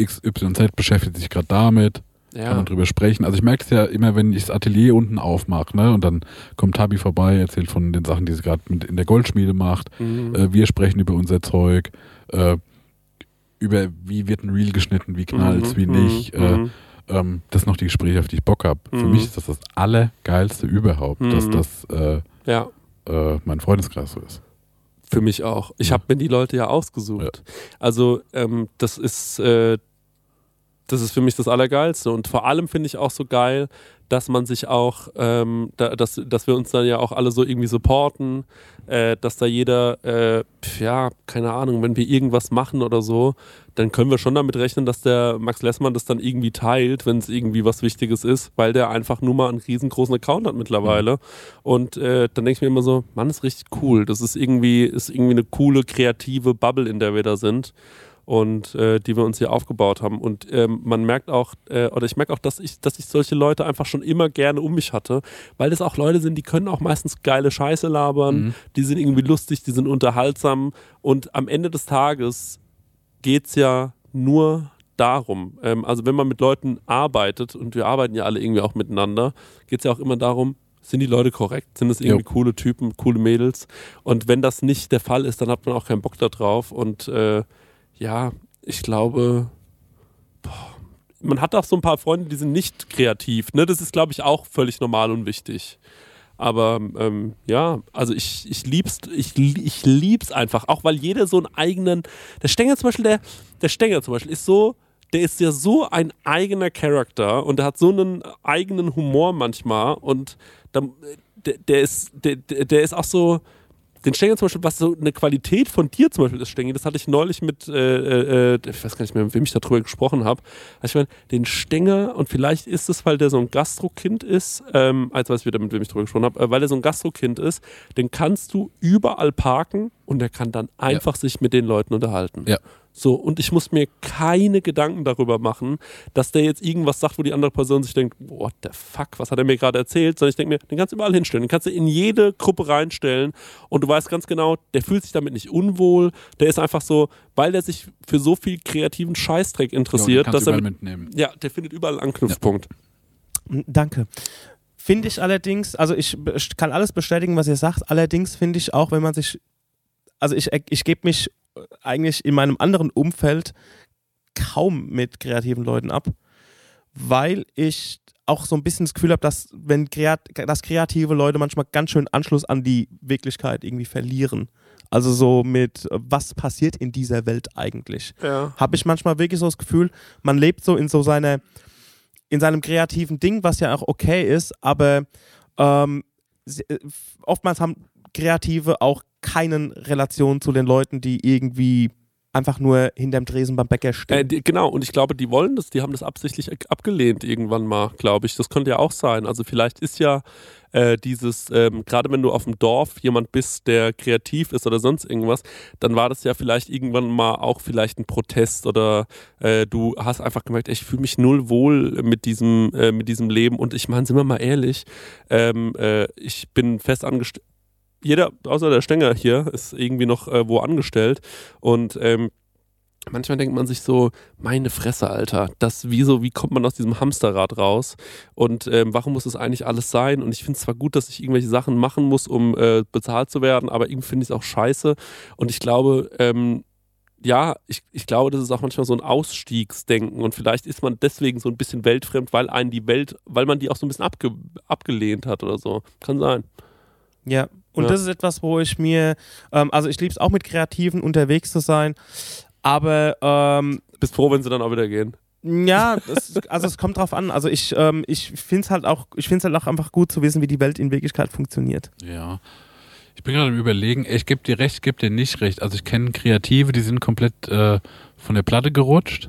XYZ beschäftigt sich gerade damit, kann Ja. man drüber sprechen. Also ich merke es ja immer, wenn ich das Atelier unten aufmache, ne, und dann kommt Tabi vorbei, erzählt von den Sachen, die sie gerade in der Goldschmiede macht. Mhm. Äh, wir sprechen über unser Zeug, äh, über wie wird ein Reel geschnitten, wie knallt's, Mhm, wie nicht. mhm, Äh, mhm. ähm, das sind noch die Gespräche, auf die ich Bock habe. Für Mhm. mich ist das das Allergeilste überhaupt, dass Mhm. das äh, ja. äh, mein Freundeskreis so ist. Für mich auch. Ich Ja. habe mir die Leute ja ausgesucht. Also ähm, das ist äh, das ist für mich das Allergeilste. Und vor allem finde ich auch so geil, dass man sich auch, ähm, da, dass, dass wir uns dann ja auch alle so irgendwie supporten, äh, dass da jeder, äh, ja, keine Ahnung, wenn wir irgendwas machen oder so, dann können wir schon damit rechnen, dass der Max Lessmann das dann irgendwie teilt, wenn es irgendwie was Wichtiges ist, weil der einfach nur mal einen riesengroßen Account hat mittlerweile. Und äh, dann denke ich mir immer so, Mann, ist richtig cool. Das ist irgendwie, ist irgendwie eine coole, kreative Bubble, in der wir da sind und äh, die wir uns hier aufgebaut haben. Und ähm, man merkt auch, äh, oder ich merke auch, dass ich, dass ich solche Leute einfach schon immer gerne um mich hatte, weil das auch Leute sind, die können auch meistens geile Scheiße labern, Mhm. die sind irgendwie lustig, die sind unterhaltsam und am Ende des Tages geht es ja nur darum, ähm, also wenn man mit Leuten arbeitet und wir arbeiten ja alle irgendwie auch miteinander, geht es ja auch immer darum, sind die Leute korrekt? Sind es irgendwie Jo. coole Typen, coole Mädels? Und wenn das nicht der Fall ist, dann hat man auch keinen Bock da drauf. Und äh, ja, ich glaube, boah, man hat auch so ein paar Freunde, die sind nicht kreativ. Ne? Das ist, glaube ich, auch völlig normal und wichtig. Aber ähm, ja, also ich, ich lieb's, ich, ich lieb's einfach, auch weil jeder so einen eigenen. Der Stenger zum Beispiel, der, der Stenger zum Beispiel ist so, der ist ja so ein eigener Charakter und der hat so einen eigenen Humor manchmal und dann, der, der ist, der der ist auch so, den Stenger zum Beispiel, was so eine Qualität von dir zum Beispiel ist, Stengi, das hatte ich neulich mit, äh, äh, ich weiß gar nicht mehr, mit wem ich darüber gesprochen habe. Also ich meine, den Stenger, und vielleicht ist es, weil der so ein Gastrokind ist, ähm, als weiß ich wieder, mit wem ich darüber gesprochen habe, äh, weil er so ein Gastrokind ist, den kannst du überall parken und der kann dann einfach sich mit den Leuten unterhalten. Ja. So, und ich muss mir keine Gedanken darüber machen, dass der jetzt irgendwas sagt, wo die andere Person sich denkt, what the fuck, was hat er mir gerade erzählt? Sondern ich denke mir, den kannst du überall hinstellen. Den kannst du in jede Gruppe reinstellen und du weißt ganz genau, der fühlt sich damit nicht unwohl. Der ist einfach so, weil der sich für so viel kreativen Scheißdreck interessiert, Ja, dass er mit, mitnehmen. ja, der findet überall einen Anknüpfpunkt. Danke. Finde ich allerdings, also ich kann alles bestätigen, was ihr sagt. Allerdings finde ich auch, wenn man sich, also ich, ich gebe mich eigentlich in meinem anderen Umfeld kaum mit kreativen Leuten ab, weil ich auch so ein bisschen das Gefühl habe, dass wenn kreat dass kreative Leute manchmal ganz schön Anschluss an die Wirklichkeit irgendwie verlieren. Also so mit, was passiert in dieser Welt eigentlich? Ja. habe ich manchmal wirklich so das Gefühl, man lebt so in so seiner, in seinem kreativen Ding, was ja auch okay ist, aber ähm, äh, oftmals haben Kreative auch keinen Relation zu den Leuten, die irgendwie einfach nur hinterm Tresen beim Bäcker Äh, stehen. die, genau, und ich glaube, die wollen das, die haben das absichtlich ab- abgelehnt irgendwann mal, glaube ich. Das könnte ja auch sein. Also vielleicht ist ja äh, dieses, ähm, gerade wenn du auf dem Dorf jemand bist, der kreativ ist oder sonst irgendwas, dann war das ja vielleicht irgendwann mal auch vielleicht ein Protest oder äh, du hast einfach gemerkt, ey, ich fühle mich null wohl mit diesem, äh, mit diesem Leben. Und ich meine, sind wir mal ehrlich, ähm, äh, ich bin fest angestellt. Jeder, außer der Stenger hier, ist irgendwie noch äh, wo angestellt. Und ähm, manchmal denkt man sich so, meine Fresse, Alter, das, wieso, wie kommt man aus diesem Hamsterrad raus? Und ähm, warum muss das eigentlich alles sein? Und ich finde es zwar gut, dass ich irgendwelche Sachen machen muss, um äh, bezahlt zu werden, aber irgendwie finde ich es auch scheiße. Und ich glaube, ähm, ja, ich, ich glaube, das ist auch manchmal so ein Ausstiegsdenken und vielleicht ist man deswegen so ein bisschen weltfremd, weil einen die Welt, weil man die auch so ein bisschen abge, abgelehnt hat oder so. Kann sein. Ja. Und Ja. das ist etwas, wo ich mir, ähm, also ich liebe es auch mit Kreativen unterwegs zu sein, aber ähm, Bist froh, wenn sie dann auch wieder gehen. Ja, das, also es kommt drauf an. Also ich, ähm, ich finde es halt auch, ich finde es halt auch einfach gut zu wissen, wie die Welt in Wirklichkeit funktioniert. Ja. Ich bin gerade am überlegen, ich gebe dir recht, ich gebe dir nicht recht. Also ich kenne Kreative, die sind komplett äh, von der Platte gerutscht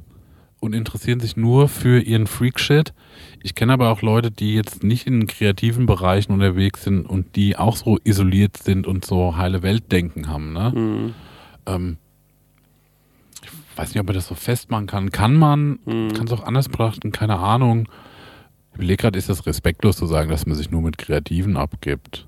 und interessieren sich nur für ihren Freak-Shit. Ich kenne aber auch Leute, die jetzt nicht in kreativen Bereichen unterwegs sind und die auch so isoliert sind und so heile Weltdenken haben. Ne? Mhm. Ähm, ich weiß nicht, ob man das so festmachen kann. Kann man, Mhm. kann es auch anders betrachten, keine Ahnung. Ich überlege gerade, ist das respektlos zu sagen, dass man sich nur mit Kreativen abgibt?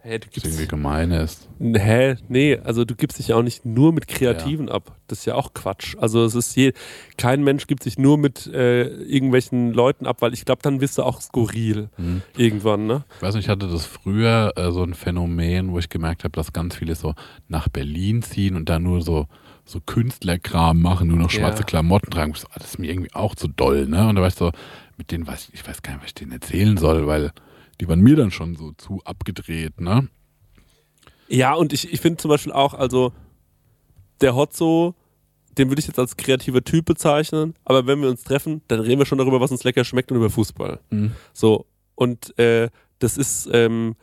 Hä, du Das irgendwie gibst, gemein ist. hä, nee, also du gibst dich ja auch nicht nur mit Kreativen ab. Das ist ja auch Quatsch. Also es ist je, kein Mensch gibt sich nur mit äh, irgendwelchen Leuten ab, weil ich glaube, dann bist du auch skurril Hm. irgendwann, ne? Ich weiß nicht, ich hatte das früher äh, so ein Phänomen, wo ich gemerkt habe, dass ganz viele so nach Berlin ziehen und da nur so, so Künstlerkram machen, nur noch Ja. schwarze Klamotten tragen. Das ist mir irgendwie auch zu doll, ne? Und da war ich so, mit denen weiß ich, ich weiß gar nicht, was ich denen erzählen soll, weil die waren mir dann schon so zu abgedreht, ne? Ja, und ich, ich finde zum Beispiel auch, also der Hotzo, den würde ich jetzt als kreativer Typ bezeichnen, aber wenn wir uns treffen, dann reden wir schon darüber, was uns lecker schmeckt und über Fußball. Mhm. So, und äh, das ist, ähm,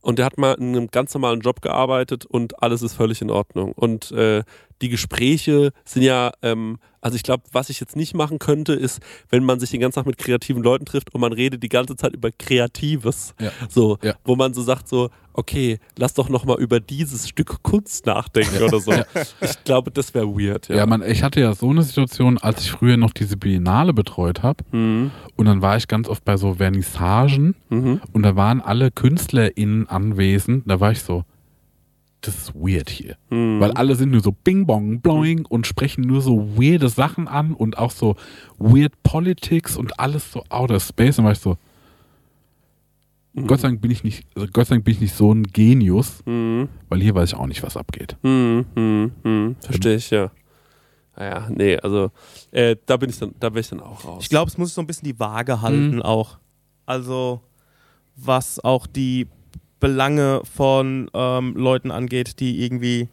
und der hat mal in einem ganz normalen Job gearbeitet und alles ist völlig in Ordnung. Und äh, die Gespräche sind ja, ähm, also ich glaube, was ich jetzt nicht machen könnte, ist, wenn man sich den ganzen Tag mit kreativen Leuten trifft und man redet die ganze Zeit über Kreatives. Ja. So, Ja. wo man so sagt, so, okay, lass doch nochmal über dieses Stück Kunst nachdenken oder so. Ich glaube, das wäre weird. Ja. Ja, man, ich hatte ja so eine Situation, als ich früher noch diese Biennale betreut habe Mhm. und dann war ich ganz oft bei so Vernissagen Mhm. und da waren alle KünstlerInnen anwesend. Da war ich so, das ist weird hier. Mhm. Weil alle sind nur so bing bong bloing und sprechen nur so weirde Sachen an und auch so weird Politics und alles so outer space. Und war ich so, Mhm. Gott sei Dank bin ich nicht, also Gott sei Dank bin ich nicht so ein Genius, Mhm. weil hier weiß ich auch nicht, was abgeht. Hm, hm, hm. Verstehe ich, ja. Naja, nee, also äh, da bin ich dann, da bin ich dann auch raus. Ich glaube, es muss so ein bisschen die Waage halten Mhm. auch. Also was auch die Belange von ähm, Leuten angeht, die irgendwie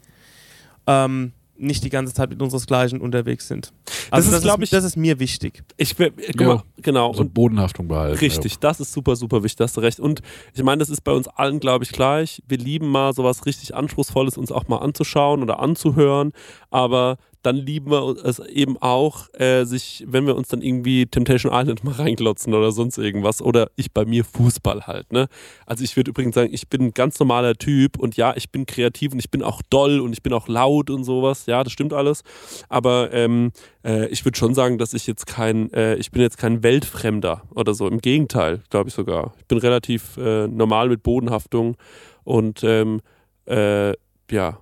ähm, nicht die ganze Zeit mit unseresgleichen unterwegs sind. Also ist, glaub ist, ich- das ist mir wichtig. Ich, will- guck Ja. mal, genau. So und Bodenhaftung behalten. Richtig, das ist super, super wichtig, da hast du recht. Und ich meine, das ist bei uns allen, glaube ich, gleich. Wir lieben mal sowas richtig Anspruchsvolles, uns auch mal anzuschauen oder anzuhören, aber dann lieben wir es eben auch, äh, sich, wenn wir uns dann irgendwie Temptation Island mal reinglotzen oder sonst irgendwas oder ich bei mir Fußball halt, ne? Also ich würde übrigens sagen, ich bin ein ganz normaler Typ und ja, ich bin kreativ und ich bin auch doll und ich bin auch laut und sowas, ja, das stimmt alles, aber ähm, äh, ich würde schon sagen, dass ich jetzt kein, äh, ich bin jetzt kein Weltfremder oder so. Im Gegenteil, glaube ich sogar. Ich bin relativ äh, normal mit Bodenhaftung und ähm, äh, ja,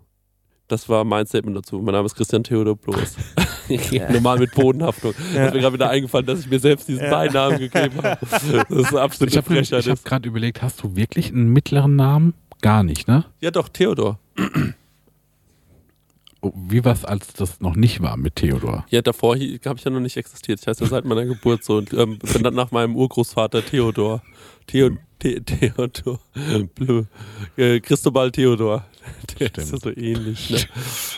das war mein Statement dazu. Mein Name ist Christian Theodor Bloß. normal mit Bodenhaftung. Ja. Ist mir gerade wieder eingefallen, dass ich mir selbst diesen Beinamen gegeben habe. Das ist eine absolute Ich habe hab gerade überlegt, hast du wirklich einen mittleren Namen? Gar nicht, ne? Ja, doch, Theodor. Oh, Wie war es, als das noch nicht war mit Theodor? Ja, davor habe ich ja noch nicht existiert. Ich heiße ja seit meiner Geburt so und ähm, bin dann nach meinem Urgroßvater Theodor. Theo, The, Theodor. Blö. Äh, Christobal Theodor. Der ist ja so ähnlich, ne?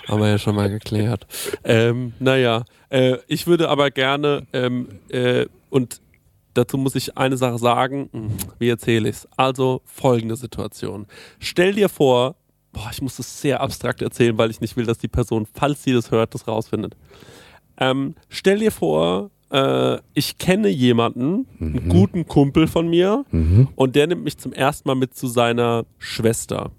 Haben wir ja schon mal geklärt. Ähm, naja, äh, ich würde aber gerne ähm, äh, und dazu muss ich eine Sache sagen. Wie erzähle ich es? Also folgende Situation. Stell dir vor, boah, ich muss das sehr abstrakt erzählen, weil ich nicht will, dass die Person, falls sie das hört, das rausfindet. Ähm, stell dir vor, äh, ich kenne jemanden, einen guten Kumpel von mir, und der nimmt mich zum ersten Mal mit zu seiner Schwester.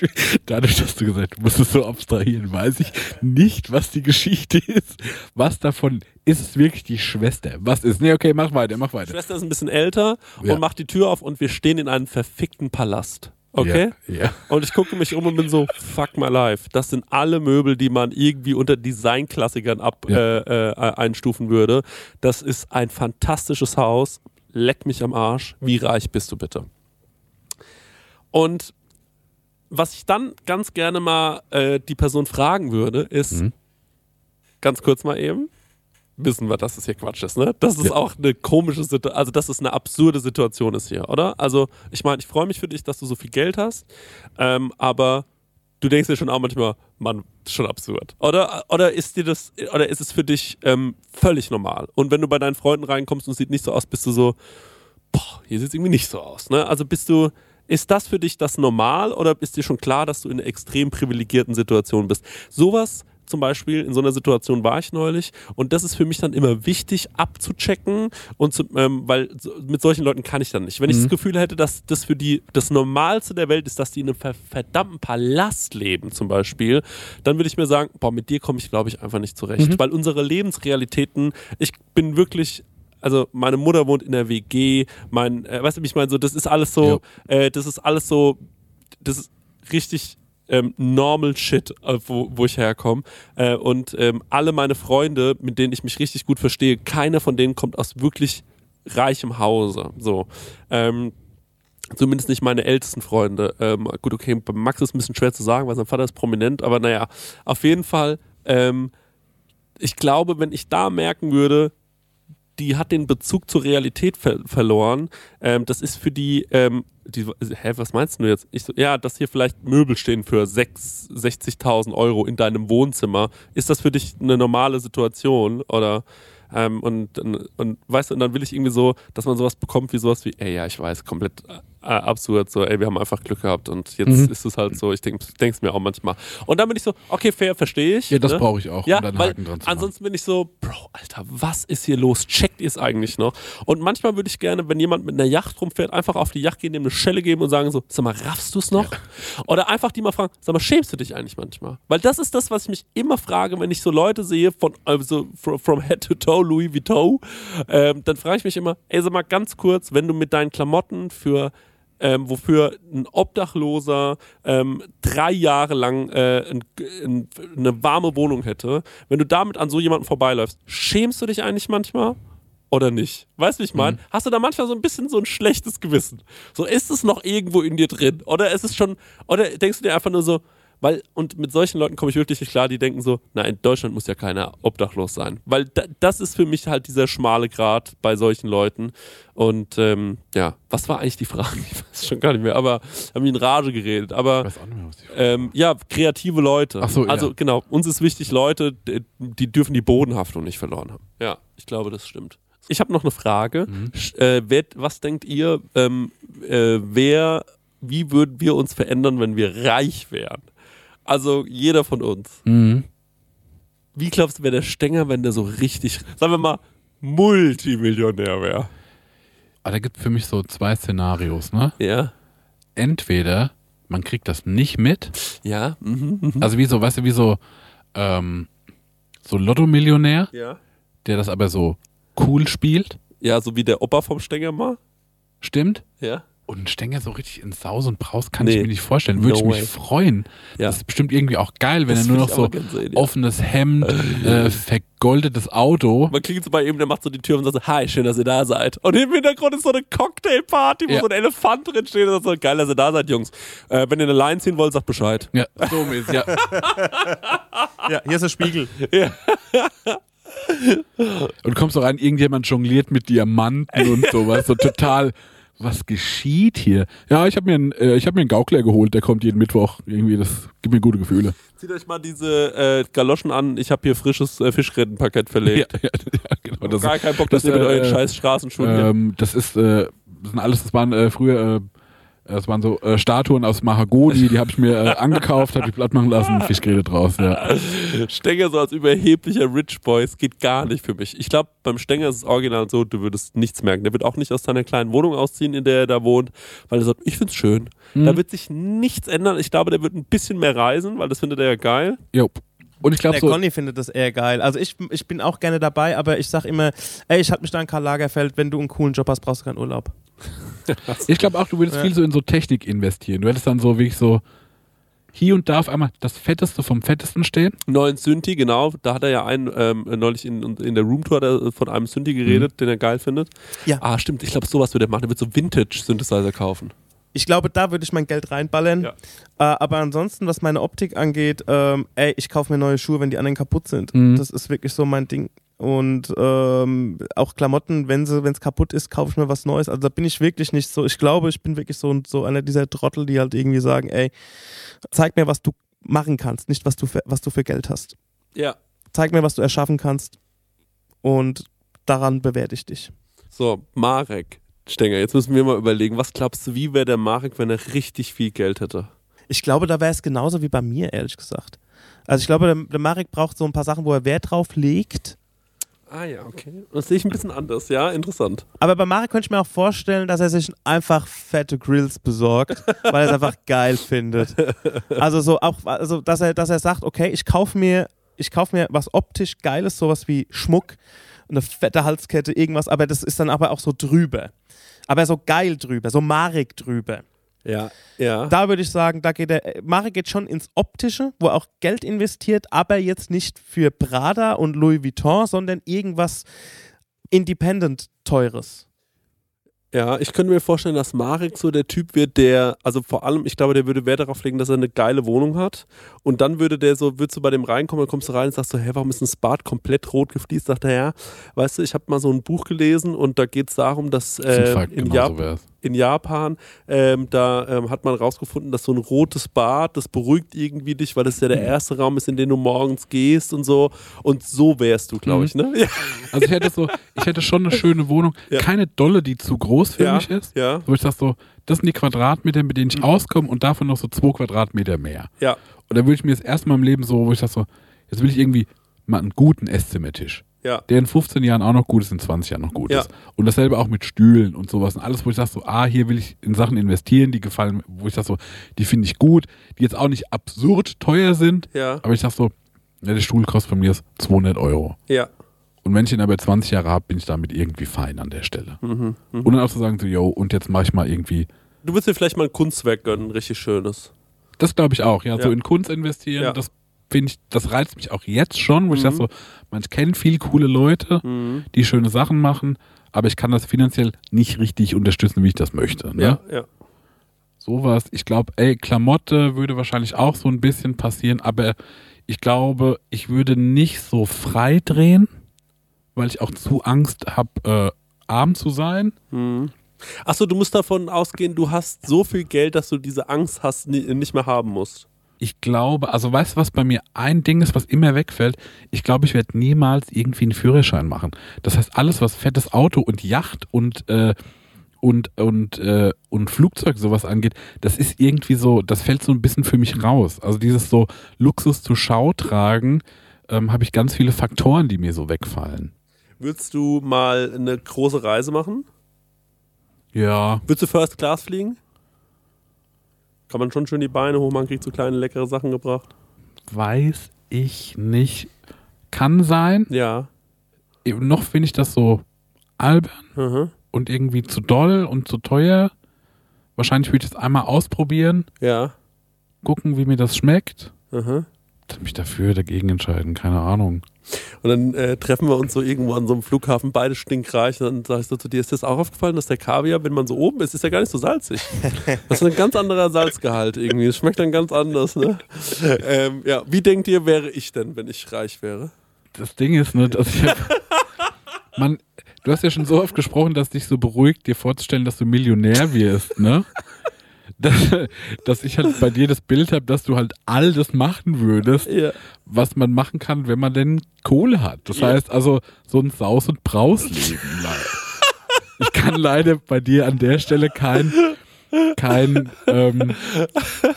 Dadurch, dass du gesagt hast, du musst es so abstrahieren, weiß ich nicht, was die Geschichte ist. Was davon ist es wirklich die Schwester? Was ist? Nee, okay, mach weiter, mach Die weiter. Schwester ist ein bisschen älter Ja. und macht die Tür auf und wir stehen in einem verfickten Palast. Okay? Ja. ja. Und ich gucke mich um und bin so, fuck my life. Das sind alle Möbel, die man irgendwie unter Designklassikern ab, Ja. äh, äh, einstufen würde. Das ist ein fantastisches Haus. Leck mich am Arsch. Wie reich bist du bitte? Und was ich dann ganz gerne mal äh, die Person fragen würde, ist, Mhm. ganz kurz mal eben, wissen wir, dass das hier Quatsch ist, ne? Das ist Ja. auch eine komische Situation, also dass es eine absurde Situation ist hier, oder? Also, ich meine, ich freue mich für dich, dass du so viel Geld hast, ähm, aber du denkst dir schon auch manchmal, Mann, das ist schon absurd. Oder, oder ist dir das, oder ist es für dich ähm, völlig normal? Und wenn du bei deinen Freunden reinkommst und es sieht nicht so aus, bist du so, boah, hier sieht es irgendwie nicht so aus, ne? Also bist du, ist das für dich das normal oder ist dir schon klar, dass du in einer extrem privilegierten Situation bist? Sowas zum Beispiel, in so einer Situation war ich neulich. Und das ist für mich dann immer wichtig abzuchecken und zu, ähm, weil mit solchen Leuten kann ich dann nicht. Wenn ich das Gefühl hätte, dass das für die das Normalste der Welt ist, dass die in einem ver verdammten Palast leben zum Beispiel, dann würde ich mir sagen, boah, mit dir komme ich glaube ich einfach nicht zurecht, weil unsere Lebensrealitäten, ich bin wirklich also meine Mutter wohnt in der WG, mein, äh, weißt du, ich meine, so, das ist alles so, äh, das ist alles so, das ist richtig ähm, normal shit, äh, wo, wo ich herkomme. Äh, und ähm, alle meine Freunde, mit denen ich mich richtig gut verstehe, keiner von denen kommt aus wirklich reichem Hause. So. Ähm, Zumindest nicht meine ältesten Freunde. Ähm, gut, okay, bei Max ist ein bisschen schwer zu sagen, weil sein Vater ist prominent, aber naja, auf jeden Fall, ähm, ich glaube, wenn ich da merken würde, die hat den Bezug zur Realität ver verloren. Ähm, das ist für die, ähm, die, hä, was meinst du jetzt? Ich so, ja, dass hier vielleicht Möbel stehen für 6 60.000 Euro in deinem Wohnzimmer. Ist das für dich eine normale Situation? Oder, ähm, und, und, und, weißt du, und dann will ich irgendwie so, dass man sowas bekommt wie sowas wie, ey, ja, ich weiß, komplett absurd, so, ey, wir haben einfach Glück gehabt und jetzt Mhm. ist es halt so, ich denke es mir auch manchmal. Und dann bin ich so, okay, fair, verstehe ich. Ja, das ne? brauche ich auch, Ja, um weil Haken dran zu machen. ansonsten bin ich so, Bro, Alter, was ist hier los? Checkt ihr es eigentlich noch? Und manchmal würde ich gerne, wenn jemand mit einer Yacht rumfährt, einfach auf die Yacht gehen, dem eine Schelle geben und sagen so, sag mal, raffst du es noch? Oder einfach die mal fragen, sag mal, schämst du dich eigentlich manchmal? Weil das ist das, was ich mich immer frage, wenn ich so Leute sehe, von also from, from head to toe, Louis Vuitton, ähm, dann frage ich mich immer, ey, sag mal ganz kurz, wenn du mit deinen Klamotten für ähm, wofür ein Obdachloser ähm, drei Jahre lang äh, ein, ein, eine warme Wohnung hätte, wenn du damit an so jemanden vorbeiläufst, schämst du dich eigentlich manchmal? Oder nicht? Weißt du, wie ich meine? Hast du da manchmal so ein bisschen so ein schlechtes Gewissen? So, ist es noch irgendwo in dir drin? Oder ist es schon, oder denkst du dir einfach nur so, weil, und mit solchen Leuten komme ich wirklich nicht klar, die denken so, na, in Deutschland muss ja keiner obdachlos sein. Weil da, das ist für mich halt dieser schmale Grat bei solchen Leuten. Und ähm, ja, was war eigentlich die Frage? Ich weiß schon gar nicht mehr, aber haben in Rage geredet. Aber mehr, was die ähm, ja, kreative Leute. Ach so, ja. also genau, uns ist wichtig, Leute, die, dürfen die Bodenhaftung nicht verloren haben. Ja, ich glaube, das stimmt. Ich habe noch eine Frage. Sch- Äh, wer, was denkt ihr, ähm, äh, wer, wie würden wir uns verändern, wenn wir reich wären? Also jeder von uns. Mhm. Wie glaubst du, wäre der Stenger, wenn der so richtig, sagen wir mal, Multimillionär wäre? Aber da gibt es für mich so zwei Szenarios, ne? Ja, Entweder man kriegt das nicht mit, ja, mhm, mhm. also wie so, weißt du, wie so, ähm, so Lotto-Millionär, ja. der das aber so cool spielt, Ja, so wie der Opa vom Stenger mal. stimmt? Ja. Und ein Stänger so richtig in Saus und Braus kann Nee. ich mir nicht vorstellen. Würde No ich mich way. freuen. Ja. Das ist bestimmt irgendwie auch geil, wenn Das er nur noch so ja. offenes Hemd, äh, vergoldetes Auto. Man klingt so bei ihm, der macht so die Tür und sagt so, hi, schön, dass ihr da seid. Und im Hintergrund ist so eine Cocktailparty, wo Ja. so ein Elefant drin steht und so, geil, dass ihr da seid, Jungs. Äh, wenn ihr eine Line ziehen wollt, sagt Bescheid. Ja, so mäßig, ja. Ja, hier ist der Spiegel. Und kommst auch rein, irgendjemand jongliert mit Diamanten und sowas. So total, was geschieht hier? Ja, ich habe mir, einen, äh, ich hab mir einen Gaukler geholt, der kommt jeden Mittwoch. Irgendwie, das gibt mir gute Gefühle. Zieht euch mal diese äh, Galoschen an, ich habe hier frisches äh, Fischgrätenpaket verlegt. ja, ja, genau. Das, Gar keinen Bock, dass das, ihr mit äh, euren scheiß Straßenschuhen ähm, das ist, äh, das sind alles, das waren äh, früher, äh, das waren so äh, Statuen aus Mahagoni, die habe ich mir äh, angekauft, habe ich platt machen lassen, Fischgräte draus, ja. Stenger so als überheblicher Rich Boy, es geht gar nicht für mich. Ich glaube, beim Stenger ist es original so, du würdest nichts merken. Der wird auch nicht aus seiner kleinen Wohnung ausziehen, in der er da wohnt, weil er sagt, ich find's schön. Mhm. Da wird sich nichts ändern. Ich glaube, der wird ein bisschen mehr reisen, weil das findet er ja geil. Jo. Und ich glaube Der so, Conny findet das eher geil. Also ich, ich bin auch gerne dabei, aber ich sag immer, ey, ich halte mich da an Karl Lagerfeld, wenn du einen coolen Job hast, brauchst du keinen Urlaub. ich glaube auch, du würdest Ja. viel so in so Technik investieren. Du hättest dann so wirklich so hier und da auf einmal das Fetteste vom Fettesten stehen. Neuen Synthi, genau. Da hat er ja einen, ähm, neulich in, in der Roomtour von einem Synthi geredet, den er geil findet. Ja. Ah, stimmt. Ich glaube, sowas wird er machen. Er wird so Vintage-Synthesizer kaufen. Ich glaube, da würde ich mein Geld reinballern. Ja. Äh, aber ansonsten, was meine Optik angeht, ähm, ey, ich kaufe mir neue Schuhe, wenn die anderen kaputt sind. Mhm. Das ist wirklich so mein Ding. Und ähm, auch Klamotten, wenn es kaputt ist, kaufe ich mir was Neues. Also da bin ich wirklich nicht so. Ich glaube, ich bin wirklich so, so einer dieser Trottel, die halt irgendwie sagen, ey, zeig mir, was du machen kannst, nicht was du für, was du für Geld hast. Ja. Zeig mir, was du erschaffen kannst. Und daran bewerte ich dich. So, Marek. Stenger, jetzt müssen wir mal überlegen, was glaubst du, wie wäre der Marek, wenn er richtig viel Geld hätte? Ich glaube, da wäre es genauso wie bei mir, ehrlich gesagt. Also ich glaube, der, der Marek braucht so ein paar Sachen, wo er Wert drauf legt. Ah ja, okay. Das sehe ich ein bisschen anders, ja, interessant. Aber bei Marek könnte ich mir auch vorstellen, dass er sich einfach fette Grills besorgt, weil er es einfach geil findet. Also so auch, also dass er, dass er sagt, okay, ich kaufe mir, ich kaufe mir was optisch Geiles, sowas wie Schmuck, eine fette Halskette, irgendwas, aber das ist dann aber auch so drüber. Aber so geil drüber, so Marek drüber. Ja, ja. Da würde ich sagen, da geht er, Marek geht schon ins Optische, wo er auch Geld investiert, aber jetzt nicht für Prada und Louis Vuitton, sondern irgendwas Independent Teures. Ja, ich könnte mir vorstellen, dass Marek so der Typ wird, der, also vor allem, ich glaube, der würde Wert darauf legen, dass er eine geile Wohnung hat. Und dann würde der so, würdest du bei dem reinkommen, dann kommst du rein und sagst so, hä, warum ist das Bad komplett rot gefliest? Sagt er, ja, weißt du, ich habe mal so ein Buch gelesen und da geht es darum, dass Das ein äh, Fakt, in, genau Jap so. In Japan, ähm, da ähm, hat man rausgefunden, dass so ein rotes Bad, das beruhigt irgendwie dich, weil das ja der Mhm. erste Raum ist, in den du morgens gehst und so. Und so wärst du, glaube Mhm. ich, ne? Ja. Also ich hätte so, ich hätte schon eine schöne Wohnung, Ja. keine dolle, die zu groß für Ja, mich ist. ja. Wo ich sage so, das sind die Quadratmeter, mit denen ich auskomme und davon noch so zwei Quadratmeter mehr. Ja. Und dann würde ich mir das erste Mal im Leben so, wo ich sage so, jetzt will ich irgendwie mal einen guten Esszimmertisch. Ja. Der in 15 Jahren auch noch gut ist, in 20 Jahren noch gut Ja. ist. Und dasselbe auch mit Stühlen und sowas. Und alles, wo ich sage so, ah, hier will ich in Sachen investieren, die gefallen, mir, wo ich sage so, die finde ich gut, die jetzt auch nicht absurd teuer sind. Ja. Aber ich sage so, ja, der Stuhl kostet von mir jetzt 200 Euro. Ja. Und wenn ich ihn aber 20 Jahre habe, bin ich damit irgendwie fein an der Stelle. Mhm. Mhm. Und dann auch zu sagen, so, yo, und jetzt mache ich mal irgendwie, Du würdest dir vielleicht mal ein Kunstwerk gönnen, ein richtig schönes. das glaube ich auch, ja, so in Kunst investieren, das finde ich, das reizt mich auch jetzt schon, wo ich Mhm. sage so, man kennt viel coole Leute, Mhm. die schöne Sachen machen, aber ich kann das finanziell nicht richtig unterstützen, wie ich das möchte. Ne? Ja, ja. sowas. Ich glaube, ey, Klamotte würde wahrscheinlich auch so ein bisschen passieren, aber ich glaube, ich würde nicht so frei drehen, weil ich auch zu Angst habe, äh, arm zu sein. Achso, du musst davon ausgehen, du hast so viel Geld, dass du diese Angst hast, ni- nicht mehr haben musst. Ich glaube, also weißt du, was bei mir ein Ding ist, was immer wegfällt? Ich glaube, ich werde niemals irgendwie einen Führerschein machen. Das heißt, alles, was fettes Auto und Yacht und äh, und und äh, und Flugzeug sowas angeht, das ist irgendwie so, das fällt so ein bisschen für mich raus. Also dieses so Luxus zur Schau tragen, ähm, habe ich ganz viele Faktoren, die mir so wegfallen. Würdest du mal eine große Reise machen? Ja, Würdest du First Class fliegen? Kann man schon schön die Beine hoch, man kriegt so kleine leckere Sachen gebracht. weiß ich nicht. Kann sein. Ja. Noch finde ich das so albern. Mhm. und irgendwie zu doll und zu teuer. Wahrscheinlich würde ich es einmal ausprobieren, Ja. gucken, wie mir das schmeckt. Mhm. Mich dafür dagegen entscheiden, keine Ahnung. Und dann äh, treffen wir uns so irgendwo an so einem Flughafen, beide stinkreich. Und dann sagst du zu dir, ist das auch aufgefallen, dass der Kaviar, wenn man so oben ist, ist ja gar nicht so salzig. Das ist ein ganz anderer Salzgehalt irgendwie. Es schmeckt dann ganz anders, ne? ähm, ja, wie denkt ihr, wäre ich denn, wenn ich reich wäre? Das Ding ist, ne, dass ich man, du hast ja schon so oft gesprochen, dass dich so beruhigt, dir vorzustellen, dass du Millionär wirst, ne? Dass, dass ich halt bei dir das Bild habe, dass du halt all das machen würdest, Ja. was man machen kann, wenn man denn Kohle hat. Das Ja. heißt also so ein Saus- und Brausleben. ich kann leider bei dir an der Stelle kein kein ähm,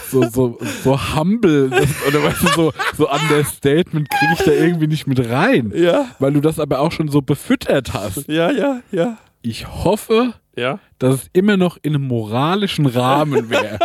so, so, so humble das, oder weißt du, so, so Understatement kriege ich da irgendwie nicht mit rein. Ja. Weil du das aber auch schon so befüttert hast. Ja, ja, ja. Ich hoffe, Ja. dass es immer noch in einem moralischen Rahmen wäre.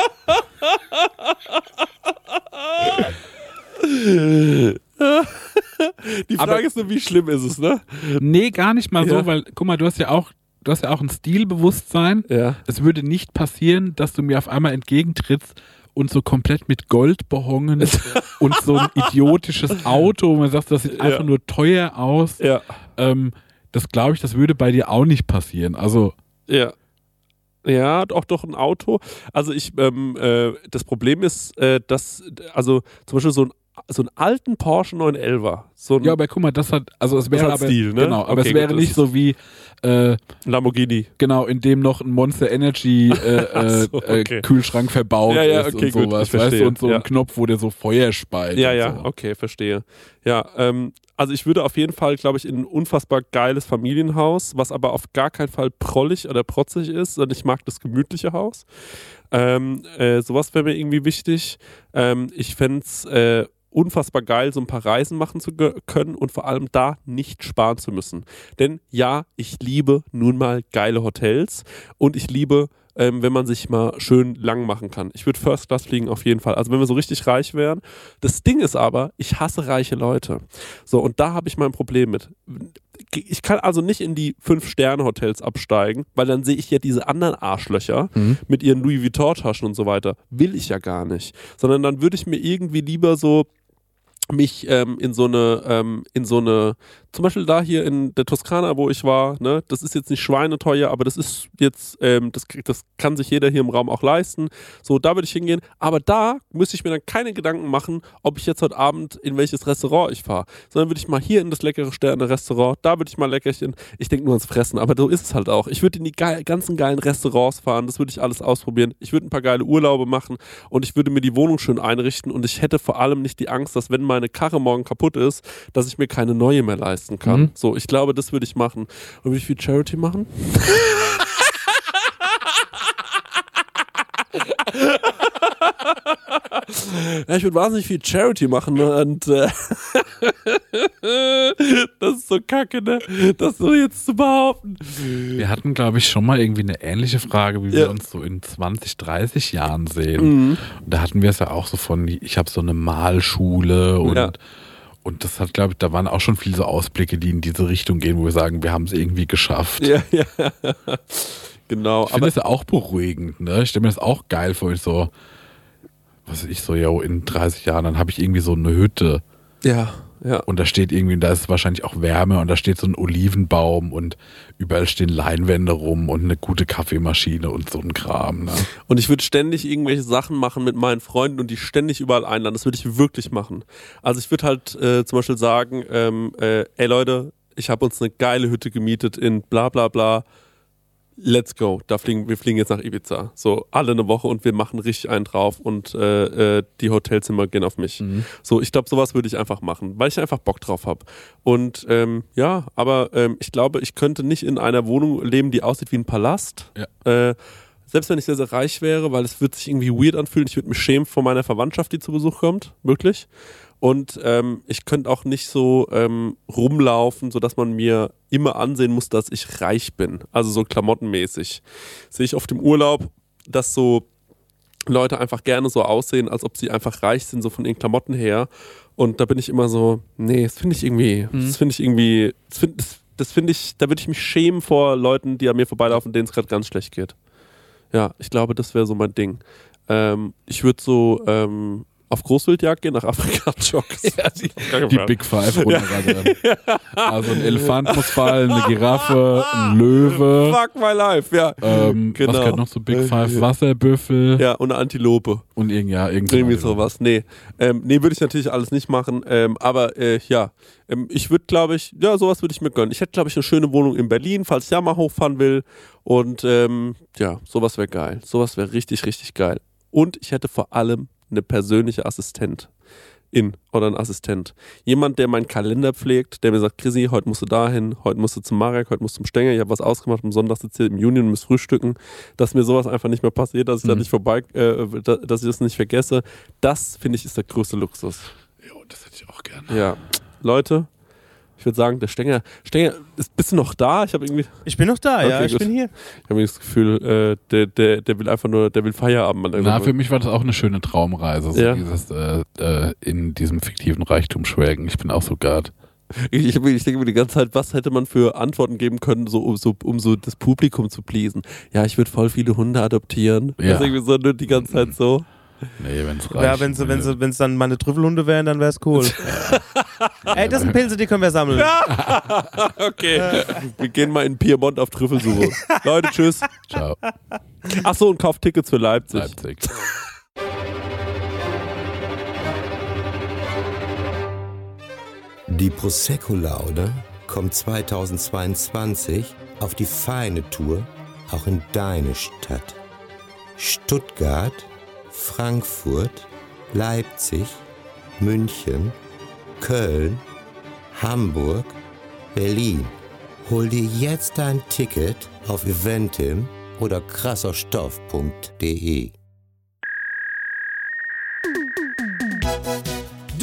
Die Aber- Frage ist nur, wie schlimm ist es, ne? Nee, gar nicht mal Ja. so, weil, guck mal, du hast ja auch, du hast ja auch ein Stilbewusstsein. Ja. Es würde nicht passieren, dass du mir auf einmal entgegentrittst und so komplett mit Gold behongen und so ein idiotisches Auto, wo man sagt, das sieht einfach Ja. nur teuer aus. Ja. Ähm, das glaube ich, das würde bei dir auch nicht passieren. Also, Ja. Ja, auch doch ein Auto. Also ich, ähm, äh, das Problem ist, äh, dass, also zum Beispiel so ein so einen alten Porsche 911er, so ja, aber guck mal, das hat, also es wäre aber, Stil, ne? genau, aber Okay, es wäre gut, nicht so wie, äh, Lamborghini. genau, in dem noch ein Monster Energy äh, äh, so, okay. äh, Kühlschrank verbaut Ja, ja, ist okay, und sowas, weißt du, und so ja. ein Knopf, wo der so Feuer speit. Ja, ja, so. okay, verstehe. Ja, ähm, also ich würde auf jeden Fall, glaube ich, in ein unfassbar geiles Familienhaus, was aber auf gar keinen Fall prollig oder protzig ist, sondern ich mag das gemütliche Haus. Ähm, äh, sowas wäre mir irgendwie wichtig. Ähm, ich fände es äh, unfassbar geil, so ein paar Reisen machen zu können und vor allem da nicht sparen zu müssen. Denn ja, ich liebe nun mal geile Hotels und ich liebe ähm, wenn man sich mal schön lang machen kann. Ich würde First Class fliegen auf jeden Fall. Also wenn wir so richtig reich wären. Das Ding ist aber, ich hasse reiche Leute. So, und da habe ich mein Problem mit. Ich kann also nicht in die Fünf-Sterne-Hotels absteigen, weil dann sehe ich ja diese anderen Arschlöcher Mhm. mit ihren Louis Vuitton-Taschen und so weiter. Will ich ja gar nicht. Sondern dann würde ich mir irgendwie lieber so mich ähm, in so eine, ähm, in so eine, zum Beispiel da hier in der Toskana, wo ich war, ne, das ist jetzt nicht schweineteuer, aber das ist jetzt, ähm, das, das kann sich jeder hier im Raum auch leisten. So, da würde ich hingehen. Aber da müsste ich mir dann keine Gedanken machen, ob ich jetzt heute Abend in welches Restaurant ich fahre. Sondern würde ich mal hier in das leckere Sterne-Restaurant, da würde ich mal leckerchen. Ich denke nur ans Fressen, aber so ist es halt auch. Ich würde in die geil, ganzen geilen Restaurants fahren, das würde ich alles ausprobieren. Ich würde ein paar geile Urlaube machen und ich würde mir die Wohnung schön einrichten und ich hätte vor allem nicht die Angst, dass wenn meine Karre morgen kaputt ist, dass ich mir keine neue mehr leisten kann. Mhm. So, ich glaube, das würde ich machen. Und würde ich viel Charity machen? Ja, ich würde wahnsinnig viel Charity machen ne? und äh, das ist so kacke, ne? Das so jetzt zu behaupten. Wir hatten, glaube ich, schon mal irgendwie eine ähnliche Frage, wie wir Ja. uns so in 20, 30 Jahren sehen. Mhm. Und da hatten wir es ja auch so von, ich habe so eine Malschule und, Ja. Und das hat, glaube ich, da waren auch schon viele so Ausblicke, die in diese Richtung gehen, wo wir sagen, wir haben es irgendwie geschafft. Ja, ja. Genau, Ich finde aber das ja auch beruhigend, ne? Ich stelle mir das auch geil vor, ich so, was weiß ich so, yo, in 30 Jahren, dann habe ich irgendwie so eine Hütte. ja, Ja. Und da steht irgendwie, da ist wahrscheinlich auch Wärme und da steht so ein Olivenbaum und überall stehen Leinwände rum und eine gute Kaffeemaschine und so ein Kram. Ne? Und ich würde ständig irgendwelche Sachen machen mit meinen Freunden und die ständig überall einladen. Das würde ich wirklich machen. Also ich würde halt äh, zum Beispiel sagen, ähm, äh, ey Leute, ich habe uns eine geile Hütte gemietet in bla bla bla. Let's go. Da fliegen, wir fliegen jetzt nach Ibiza. So alle eine Woche und wir machen richtig einen drauf und äh, äh, die Hotelzimmer gehen auf mich. So, ich glaube, sowas würde ich einfach machen, weil ich einfach Bock drauf habe. Und ähm, ja, aber ähm, ich glaube, ich könnte nicht in einer Wohnung leben, die aussieht wie ein Palast. Äh, selbst wenn ich sehr, sehr reich wäre, weil es wird sich irgendwie weird anfühlen. Ich würde mich schämen vor meiner Verwandtschaft, die zu Besuch kommt. Wirklich. Und ähm, ich könnte auch nicht so ähm, rumlaufen, sodass man mir immer ansehen muss, dass ich reich bin. Also so klamottenmäßig. Sehe ich oft im Urlaub, dass so Leute einfach gerne so aussehen, als ob sie einfach reich sind, so von ihren Klamotten her. Und da bin ich immer so, nee, das finde ich irgendwie, das finde ich irgendwie, das finde find ich, da würde ich mich schämen vor Leuten, die an mir vorbeilaufen, denen es gerade ganz schlecht geht. Ja, ich glaube, das wäre so mein Ding. Ähm, ich würde so ähm, auf Großwildjagd gehen, nach Afrika joggen. Die Big Five runterradern. Also ein Elefant muss fallen, eine Giraffe, ein Löwe. Fuck my life, ja. Ähm, Genau. Was gehört noch so Big Five? Wasserbüffel Ja, und eine Antilope. und irgend, ja, Irgendwie eine- sowas. Nee, ähm, nee würde ich natürlich alles nicht machen. Ähm, aber äh, ja, ähm, ich würde, glaube ich, ja, sowas würde ich mir gönnen. Ich hätte, glaube ich, eine schöne Wohnung in Berlin, falls ich da mal hochfahren will. Und ähm, ja, sowas wäre geil. Sowas wäre richtig, richtig geil. Und ich hätte vor allem eine persönliche Assistentin oder ein Assistent. Jemand, der meinen Kalender pflegt, der mir sagt, Chrissy, heute musst du dahin, heute musst du zum Marek, heute musst du zum Stenger, ich habe was ausgemacht, am Sonntag sitze ich im Juni und muss frühstücken, dass mir sowas einfach nicht mehr passiert, dass ich da Mhm. nicht vorbei, äh, da- dass ich das nicht vergesse. Das, finde ich, ist der größte Luxus. Jo, das hätte ich auch gerne. Ja. Leute, ich würde sagen, der Stenger, Stenger, ist, bist du noch da? Ich habe irgendwie, Ich bin noch da, ja, Okay, ich gut. bin hier. ich hab irgendwie das Gefühl, äh, der, der, der will einfach nur, der will Feierabend. machen. Na, für mich war das auch eine schöne Traumreise, so Ja. dieses äh, äh, in diesem fiktiven Reichtum schwelgen. Ich bin auch so gart. Ich, ich, ich denke mir die ganze Zeit, was hätte man für Antworten geben können, so, um, so, um so das Publikum zu pleasen? Ja, ich würde voll viele Hunde adoptieren. Ja. Das ist irgendwie so nur die ganze Zeit so. Nee, wenn's reicht. Ja, wenn sie, wenn sie, wenn es dann meine Trüffelhunde wären, dann wäre es cool. Ey, das sind Pilze, die können wir sammeln. Okay. Wir gehen mal in Piemont auf Trüffelsuche. Leute, tschüss. Ciao, Achso, und kauft Tickets für Leipzig. Leipzig. Die Prosecco-Laude kommt 2022 auf die feine Tour auch in deine Stadt. Stuttgart, Frankfurt, Leipzig, München, Köln, Hamburg, Berlin. Hol dir jetzt dein Ticket auf eventim oder krasserstoff.de.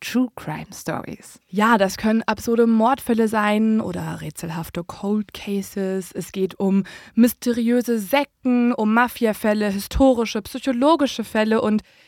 True Crime Stories. ja, das können absurde Mordfälle sein oder rätselhafte Cold Cases. Es geht um mysteriöse Sekten, um Mafiafälle, historische, psychologische Fälle und